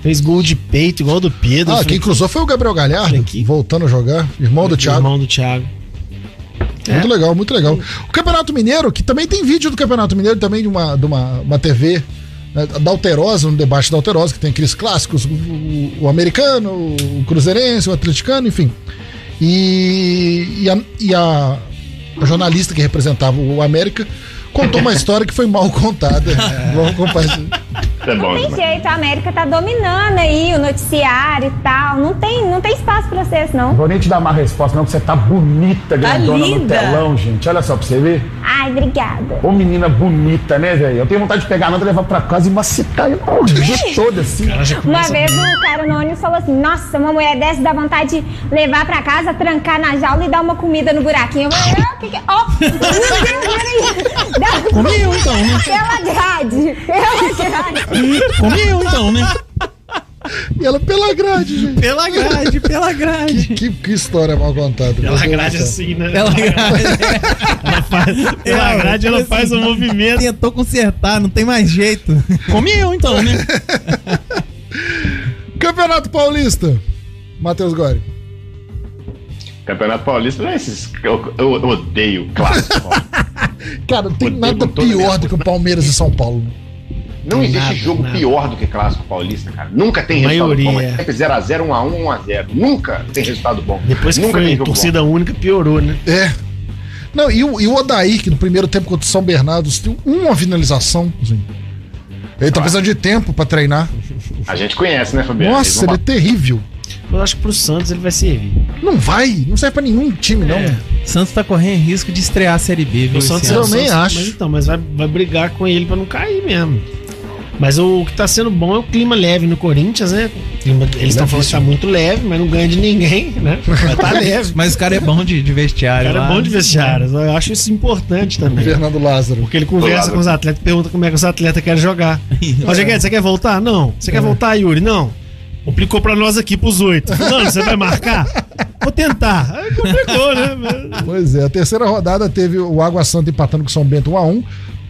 Fez gol de peito, igual do Pedro. Ah, Falei, quem cruzou foi o Gabriel Galhardo, voltando a jogar. Irmão do Thiago. Irmão do Thiago. Muito legal, muito legal. O Campeonato Mineiro, que também tem vídeo do Campeonato Mineiro, também de uma, de uma, uma TV né, da Alterosa, no debate da Alterosa, que tem aqueles clássicos, o, o- americano, o cruzeirense, o atleticano, enfim. E, e, a, e a jornalista que representava o América contou uma história que foi mal contada. Vamos compartilhar. É bom Não tem demais. jeito, a América tá dominando aí o noticiário e tal. Não tem, não tem espaço pra vocês, não. Vou nem te dar uma resposta, não, que você tá bonita, grandona no linda. telão, gente. Olha só pra você ver. Ai, obrigada. Ô menina bonita, né, velho? Eu tenho vontade de pegar a nota, levar pra casa e macetar ela o dia todo, assim. Uma vez o cara anônimo falou assim: Nossa, uma mulher dessa dá vontade de levar pra casa, trancar na jaula e dar uma comida no buraquinho. Eu falei: "Ah, o que que. Ó, meu Deus, peraí. Comeu então, né? Pela grade. Pela grade. Comeu então, né? E ela pela grade, gente. Pela grade, pela grade. Que, que história mal contada. Pela grade assim, né? Pela grade. Ela faz, pela grade ela faz um movimento. Tentou consertar, não tem mais jeito. Come eu então, né? Campeonato Paulista. Matheus Gori. Campeonato Paulista não é esses. Eu, eu- eu odeio clássico. Cara, não tem Odeio nada pior do que o Palmeiras e São Paulo. Não existe Nada, jogo nada. pior do que clássico paulista, cara. Nunca tem resultado bom. É sempre 0x0, 1x1, 1x0. Nunca tem resultado bom. Depois que Nunca tem foi torcida única, piorou, né? É. Não, e o, e o Odair, que no primeiro tempo contra o São Bernardo tem uma finalização. assim. Ele tá precisando de tempo pra treinar. bom. A gente conhece, né, Fabiano? Nossa, ele é terrível. Eu acho que pro Santos ele vai servir. Não vai, não serve pra nenhum time, não. Santos tá correndo risco de estrear a Série B, viu? O Santos esse eu nem acho. Mas então, mas vai, vai brigar com ele pra não cair mesmo. Mas o, que tá sendo bom é o clima leve no Corinthians, né? O clima- eles estão falando que tá muito leve, mas não ganha de ninguém, né? Mas tá leve. Mas o cara é bom de, de O vestiário. cara é lá. bom de vestiário. Eu acho isso importante também. Fernando Lázaro. Porque ele conversa Lázaro. com os atletas, pergunta como é que os atletas querem jogar. Roger Guedes, você quer voltar? Não. Você quer voltar, Yuri? Não. Complicou pra nós aqui, pros oito. Não, você vai marcar? Vou tentar. Aí complicou, né? Pois é, a terceira rodada teve o Água Santa empatando com o São Bento 1x1.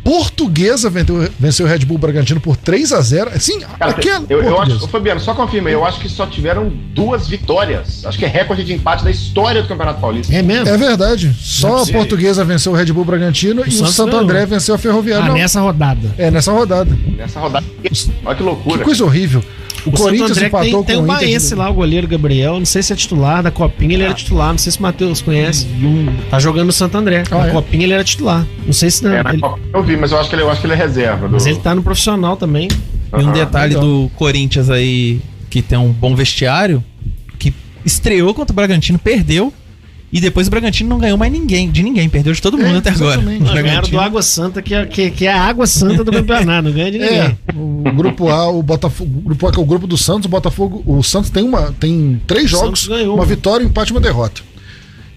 Portuguesa venceu, venceu o Red Bull Bragantino por 3x0. Sim, Cara, aquela. eu, eu Portuguesa. acho, ô, Fabiano, só confirma, eu acho que só tiveram duas vitórias. Acho que é recorde de empate da história do Campeonato Paulista. É mesmo? É verdade. Só a. Portuguesa venceu o Red Bull Bragantino e o Santos Santo ganhou. André venceu a Ferroviária. Ah, Não, nessa rodada. É, nessa rodada. Nessa rodada. Olha que loucura. Que coisa horrível. O, O Corinthians Santo André empatou tem, tem com um o Inter. baense lá, o goleiro Gabriel. Não sei se é titular da Copinha, ele era titular. Não sei se o Matheus conhece. Tá jogando no Santo André. Ah, na é? Copinha ele era titular. Não sei se não. É, na ele- Copa eu vi, mas eu acho que ele, eu acho que ele é reserva. Do... mas ele tá no profissional também. E um detalhe do Corinthians aí, que tem um bom vestiário, que estreou contra o Bragantino, perdeu. E depois o Bragantino não ganhou mais ninguém, de ninguém, perdeu de todo mundo É, até agora. exatamente. Não, ganharam do Água Santa, que é, que, que é a Água Santa do campeonato. Não ganha de ninguém. É, o grupo A, o Botafogo, o grupo A que é o grupo do Santos, o Botafogo, o Santos tem uma, tem três O jogos, ganhou. uma vitória, um empate e uma derrota.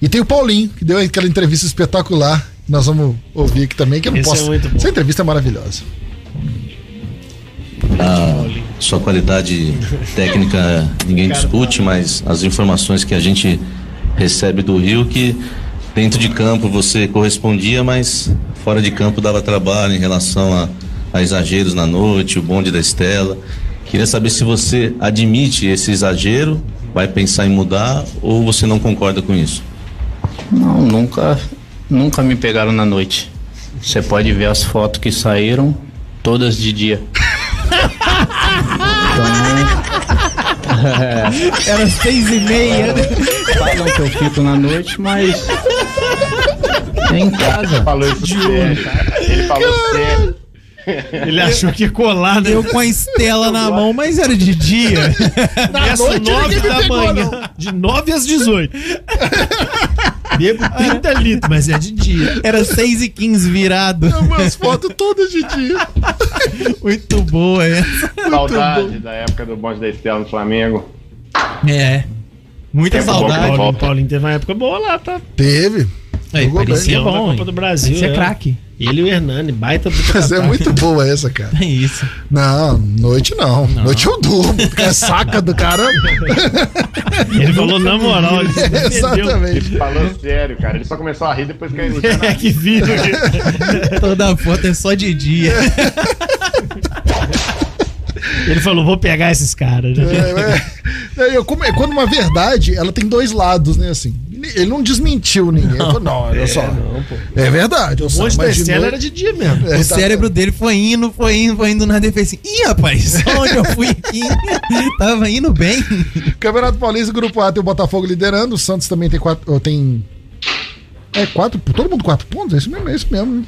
E tem o Paulinho, que deu aquela entrevista espetacular, que nós vamos ouvir aqui também, que eu não Esse é posso. muito bom. Essa entrevista é maravilhosa. A sua qualidade técnica ninguém discute, mas as informações que a gente recebe do Rio que dentro de campo você correspondia, mas fora de campo dava trabalho em relação a, a exageros na noite, o bonde da Estela. Queria saber se você admite esse exagero, vai pensar em mudar ou você não concorda com isso? Não, nunca, nunca me pegaram na noite. Você pode ver as fotos que saíram, todas de dia. Então, Era seis e meia. né? falam que eu fico na noite, mas é em casa. Falou isso sério. Ele falou sério. Ele achou que ia colar, né? Eu com a Estela na mão, mas era de dia. Começa noite nove da pegou, manhã. De 9 às 18. Bebo 30 litros, mas é de dia. Era seis e quinze virado. Umas fotos todas de dia. Muito boa essa. Saudade da época do bonde da Estela no Flamengo. É. Muita Tempo bom saudade. volta. Paulinho, Paulinho teve uma época boa lá, tá? Teve. Aí, parecia da bom. Copa do Brasil. Isso é é. craque. Ele e o Hernani, baita do Mas é muito boa essa, cara. É isso. Não, noite não. Noite eu durmo. porque É saca do caramba. Ele falou na moral, ele defendeu. Exatamente. Ele falou sério, cara. Ele só começou a rir depois que ele É que vídeo. Toda foto é só de dia. Ele falou, vou pegar esses caras. É, é. É, eu- como- é quando uma verdade, ela tem dois lados, né? Assim, ele não desmentiu ninguém. Falou, não, olha só. É verdade. O monte da Estela era de dia mesmo. É, O tá- cérebro dele foi indo, foi indo, foi indo na defesa. assim, Ih, rapaz, onde eu fui aqui? Tava indo bem. Campeonato Paulista, Grupo A tem o Botafogo liderando, o Santos também tem quatro. oh, Tem. É, quatro. Todo mundo quatro pontos? É isso mesmo, é isso mesmo.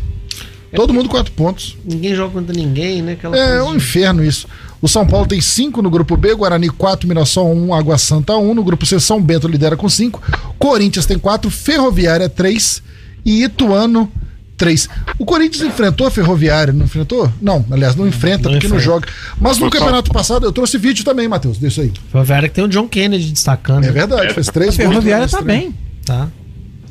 Né? Todo mundo quatro pontos. Ninguém joga contra ninguém, né? Aquela É coisa um de- inferno isso. O São Paulo tem 5 no grupo B, Guarani 4, Mirassol 1, Água Santa 1. No grupo C, São Bento lidera com 5. Corinthians tem 4, Ferroviária 3 e Ituano 3. O Corinthians enfrentou a Ferroviária, não enfrentou? Não, aliás, não enfrenta Não porque não enfrenta. joga. Mas no campeonato passado eu trouxe vídeo também, Matheus, disso aí. Ferroviária que tem o John Kennedy destacando. É verdade, fez três A Ferroviária tá três. bem. Tá.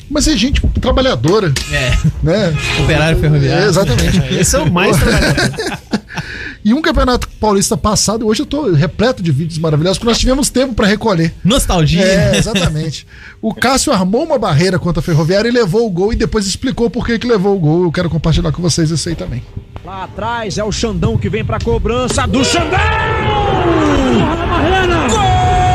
Mas é gente trabalhadora, É. né? Operário ferroviário. É, exatamente. Esse é o mais trabalhador. E um campeonato paulista passado, hoje eu tô repleto de vídeos maravilhosos, porque nós tivemos tempo para recolher. Nostalgia. É, exatamente. O Cássio armou uma barreira contra a Ferroviária e levou o gol e depois explicou por que, que levou o gol. Eu quero compartilhar com vocês isso aí também. Lá atrás é o Xandão que vem pra cobrança do Xandão! Gol!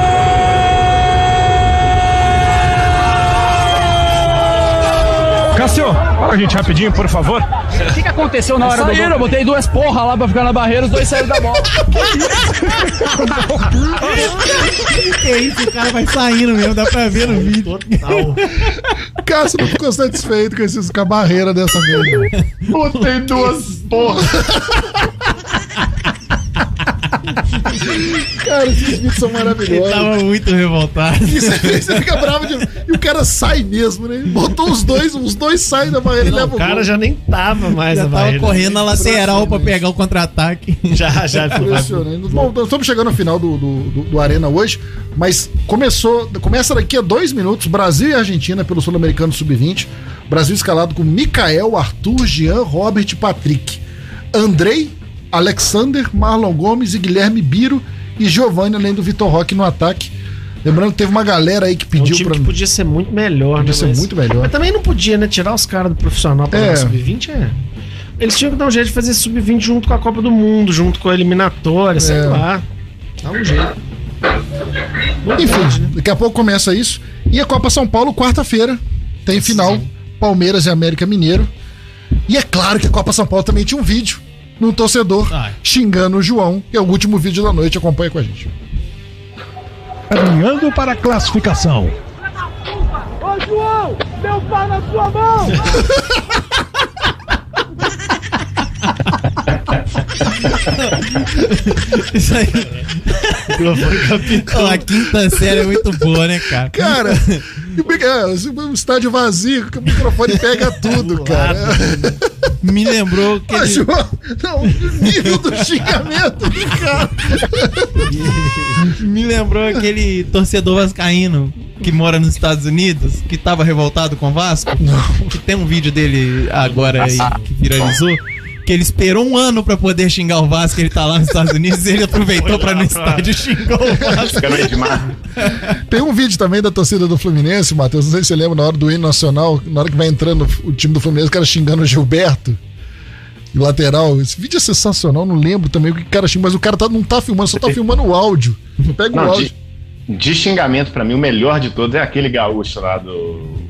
Cássio, fala a gente rapidinho, por favor. O que, que aconteceu na hora do Saíram, eu gol? botei duas porra lá pra ficar na barreira, os dois saíram da bola. que isso, o cara vai saindo mesmo, dá pra ver no vídeo. Cássio não ficou satisfeito com, esses, com a barreira dessa vez. não. Botei duas porra. Cara, esses vídeos são Ele maravilhosos. tava muito revoltado. E você, fica bravo de... E o cara sai mesmo, né? Ele Botou os dois, os dois saem da barreira e levam o cara gol. já nem tava mais Já na tava barreira. correndo na lateral pra pegar o contra-ataque. Já, já. Impressionante. Bom, nós estamos chegando no final do, do, do- do Arena hoje, mas começou, começa daqui a dois minutos, Brasil e Argentina pelo Sul-Americano Sub-20. Brasil escalado com Mikael, Arthur, Jean, Robert e Patrick. Andrei, Alexander, Marlon Gomes e Guilherme Biro e Giovanni, além do Vitor Roque no ataque. Lembrando que teve uma galera aí que É um pediu time pra. que podia ser muito melhor, Podia né? ser Mas- muito melhor. Mas também não podia, né? Tirar os caras do profissional pra É. jogar sub-20 é. Eles tinham que dar um jeito de fazer sub-20 junto com a Copa do Mundo, junto com a eliminatória, sei É. lá. Dá um jeito. Enfim, daqui a pouco começa isso. E a Copa São Paulo, quarta-feira, tem final. Palmeiras e América Mineiro. E é claro que a Copa São Paulo também tinha um vídeo num torcedor xingando o João, que é o último vídeo da noite. Acompanha com a gente. Caminhando para a classificação. Ô, João! Meu pau na sua mão! Isso aí. Ó, a quinta série é muito boa, né, cara? Cara, é, o estádio vazio, que o microfone pega tudo, cara. Me lembrou que. Mas, João, não, o nível do xingamento do cara. Me lembrou aquele torcedor vascaíno que mora nos Estados Unidos, que tava revoltado com o Vasco. Que tem um vídeo dele agora aí que viralizou. Que ele esperou um ano pra poder xingar o Vasco, ele tá lá nos Estados Unidos e ele aproveitou pra no estádio e xingou o Vasco. Tem um vídeo também da torcida do Fluminense, Matheus. Não sei se você lembra, na hora do hino nacional, na hora que vai entrando o time do Fluminense, o cara xingando o Gilberto. o Lateral. Esse vídeo é sensacional, não lembro também o que o cara xinga, mas o cara tá, não tá filmando, só tá filmando o áudio. Pega o Não, áudio. de, de xingamento, pra mim, o melhor de todos é aquele gaúcho lá do.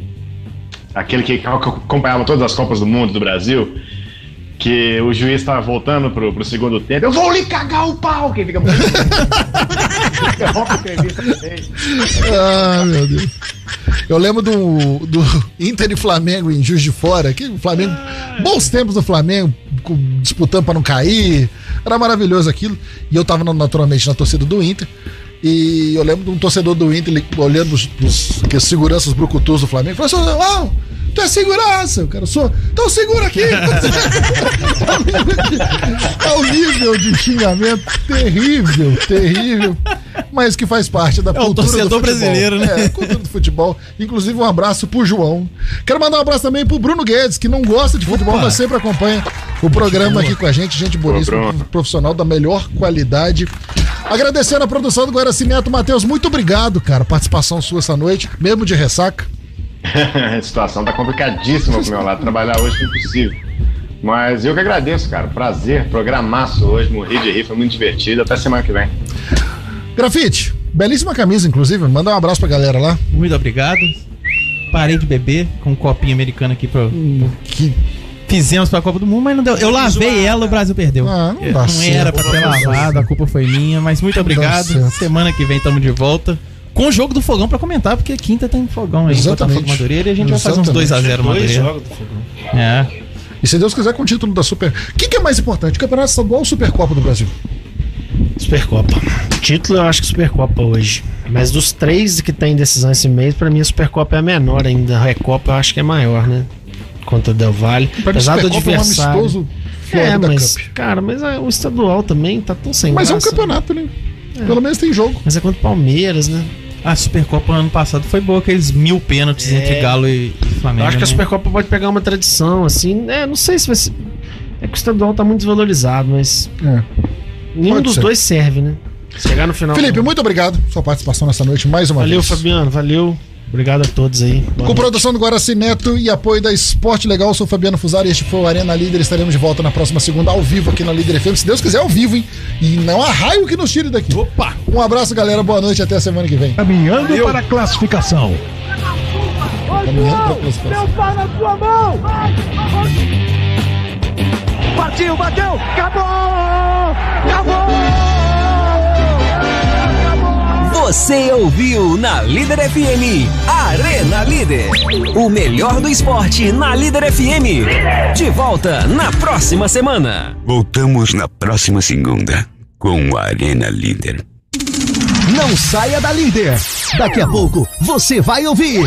Aquele que acompanhava todas as Copas do Mundo do Brasil. Que o juiz tava voltando pro, pro segundo tempo. Eu vou lhe cagar o pau! Quem fica. Também. Ah, meu Deus. Eu lembro do, do Inter e Flamengo em Juiz de Fora. Que o Flamengo. Bons tempos do Flamengo, disputando pra não cair. Era maravilhoso aquilo. E eu tava na- naturalmente na torcida do Inter. E eu lembro de um torcedor do Inter olhando pros, pros aqueles seguranças brucutus do Flamengo. Falou assim: Ó, tu é segurança. O cara sou. Então segura aqui. é um nível de xingamento terrível, terrível. Mas que faz parte da É o cultura do torcedor futebol. brasileiro, né? É, cultura do futebol. Inclusive, um abraço pro João. Quero mandar um abraço também pro Bruno Guedes, que não gosta de futebol, mas sempre acompanha o programa aqui com a gente. Gente boníssima, profissional da melhor qualidade. Agradecendo a produção do Guaraci Neto. Matheus, muito obrigado, cara. Participação sua essa noite, mesmo de ressaca. a situação tá complicadíssima pro meu lado. Trabalhar hoje foi impossível. Mas eu que agradeço, cara. Prazer, programaço hoje, morri de rir, foi muito divertido. Até semana que vem. Grafite, belíssima camisa, inclusive. Manda um abraço pra galera lá. Muito obrigado. Parei de beber com um copinho americano aqui pro. Que Fizemos pra Copa do Mundo, mas não deu. Eu lavei ela, o Brasil perdeu. Ah, não É, dá não certo. era pra ter lavado, a culpa foi minha, mas muito obrigado. Semana que vem estamos de volta. Com o jogo do fogão pra comentar, porque quinta tem fogão aí. Exatamente. Botafogo Madureira e a gente vai fazer uns Exatamente. 2x0 Madureira. É. E se Deus quiser, com o título da Super. O que, que é mais importante? Campeonato Estadual ou Supercopa do Brasil? Supercopa. Título eu acho que Supercopa hoje. Mas dos três que tem decisão esse mês, pra mim a Supercopa é a menor ainda. A Recopa eu acho que é maior, né? Contra o Del Valle. Pra Apesar do Supercopa é um adversário. amistoso é, mas, Cup. cara, mas ah, o estadual também tá tão sem Mas é um graça. campeonato, né? Pelo menos tem jogo. Mas é contra o Palmeiras, né? A Supercopa ano passado foi boa, aqueles mil pênaltis É. entre Galo e e Flamengo. Eu acho que a né? Supercopa pode pegar uma tradição, assim. É, não sei se vai ser. É que o estadual tá muito desvalorizado, mas. Nenhum Pode dos ser. dois serve, né? Chegar no final. Felipe, muito obrigado pela sua participação nessa noite mais uma Valeu, vez. Fabiano. Valeu. Obrigado a todos aí. Boa Com noite. produção do Guaraci Neto e apoio da Esporte Legal, eu sou o Fabiano Fusari. Este foi o Arena Líder. Estaremos de volta na próxima segunda, ao vivo aqui na Líder FM. Se Deus quiser, ao vivo, hein? E não há raio que nos tire daqui. Opa! Um abraço, galera. Boa noite. Até a semana que vem. Caminhando para a classificação. Caminhando para a classificação. Meu pau na sua mão! Partiu, bateu, acabou! Acabou! Você ouviu na Líder FM Arena Líder. O melhor do esporte na Líder FM. De volta na próxima semana. Voltamos na próxima segunda com o Arena Líder. Não saia da líder. Daqui a pouco você vai ouvir.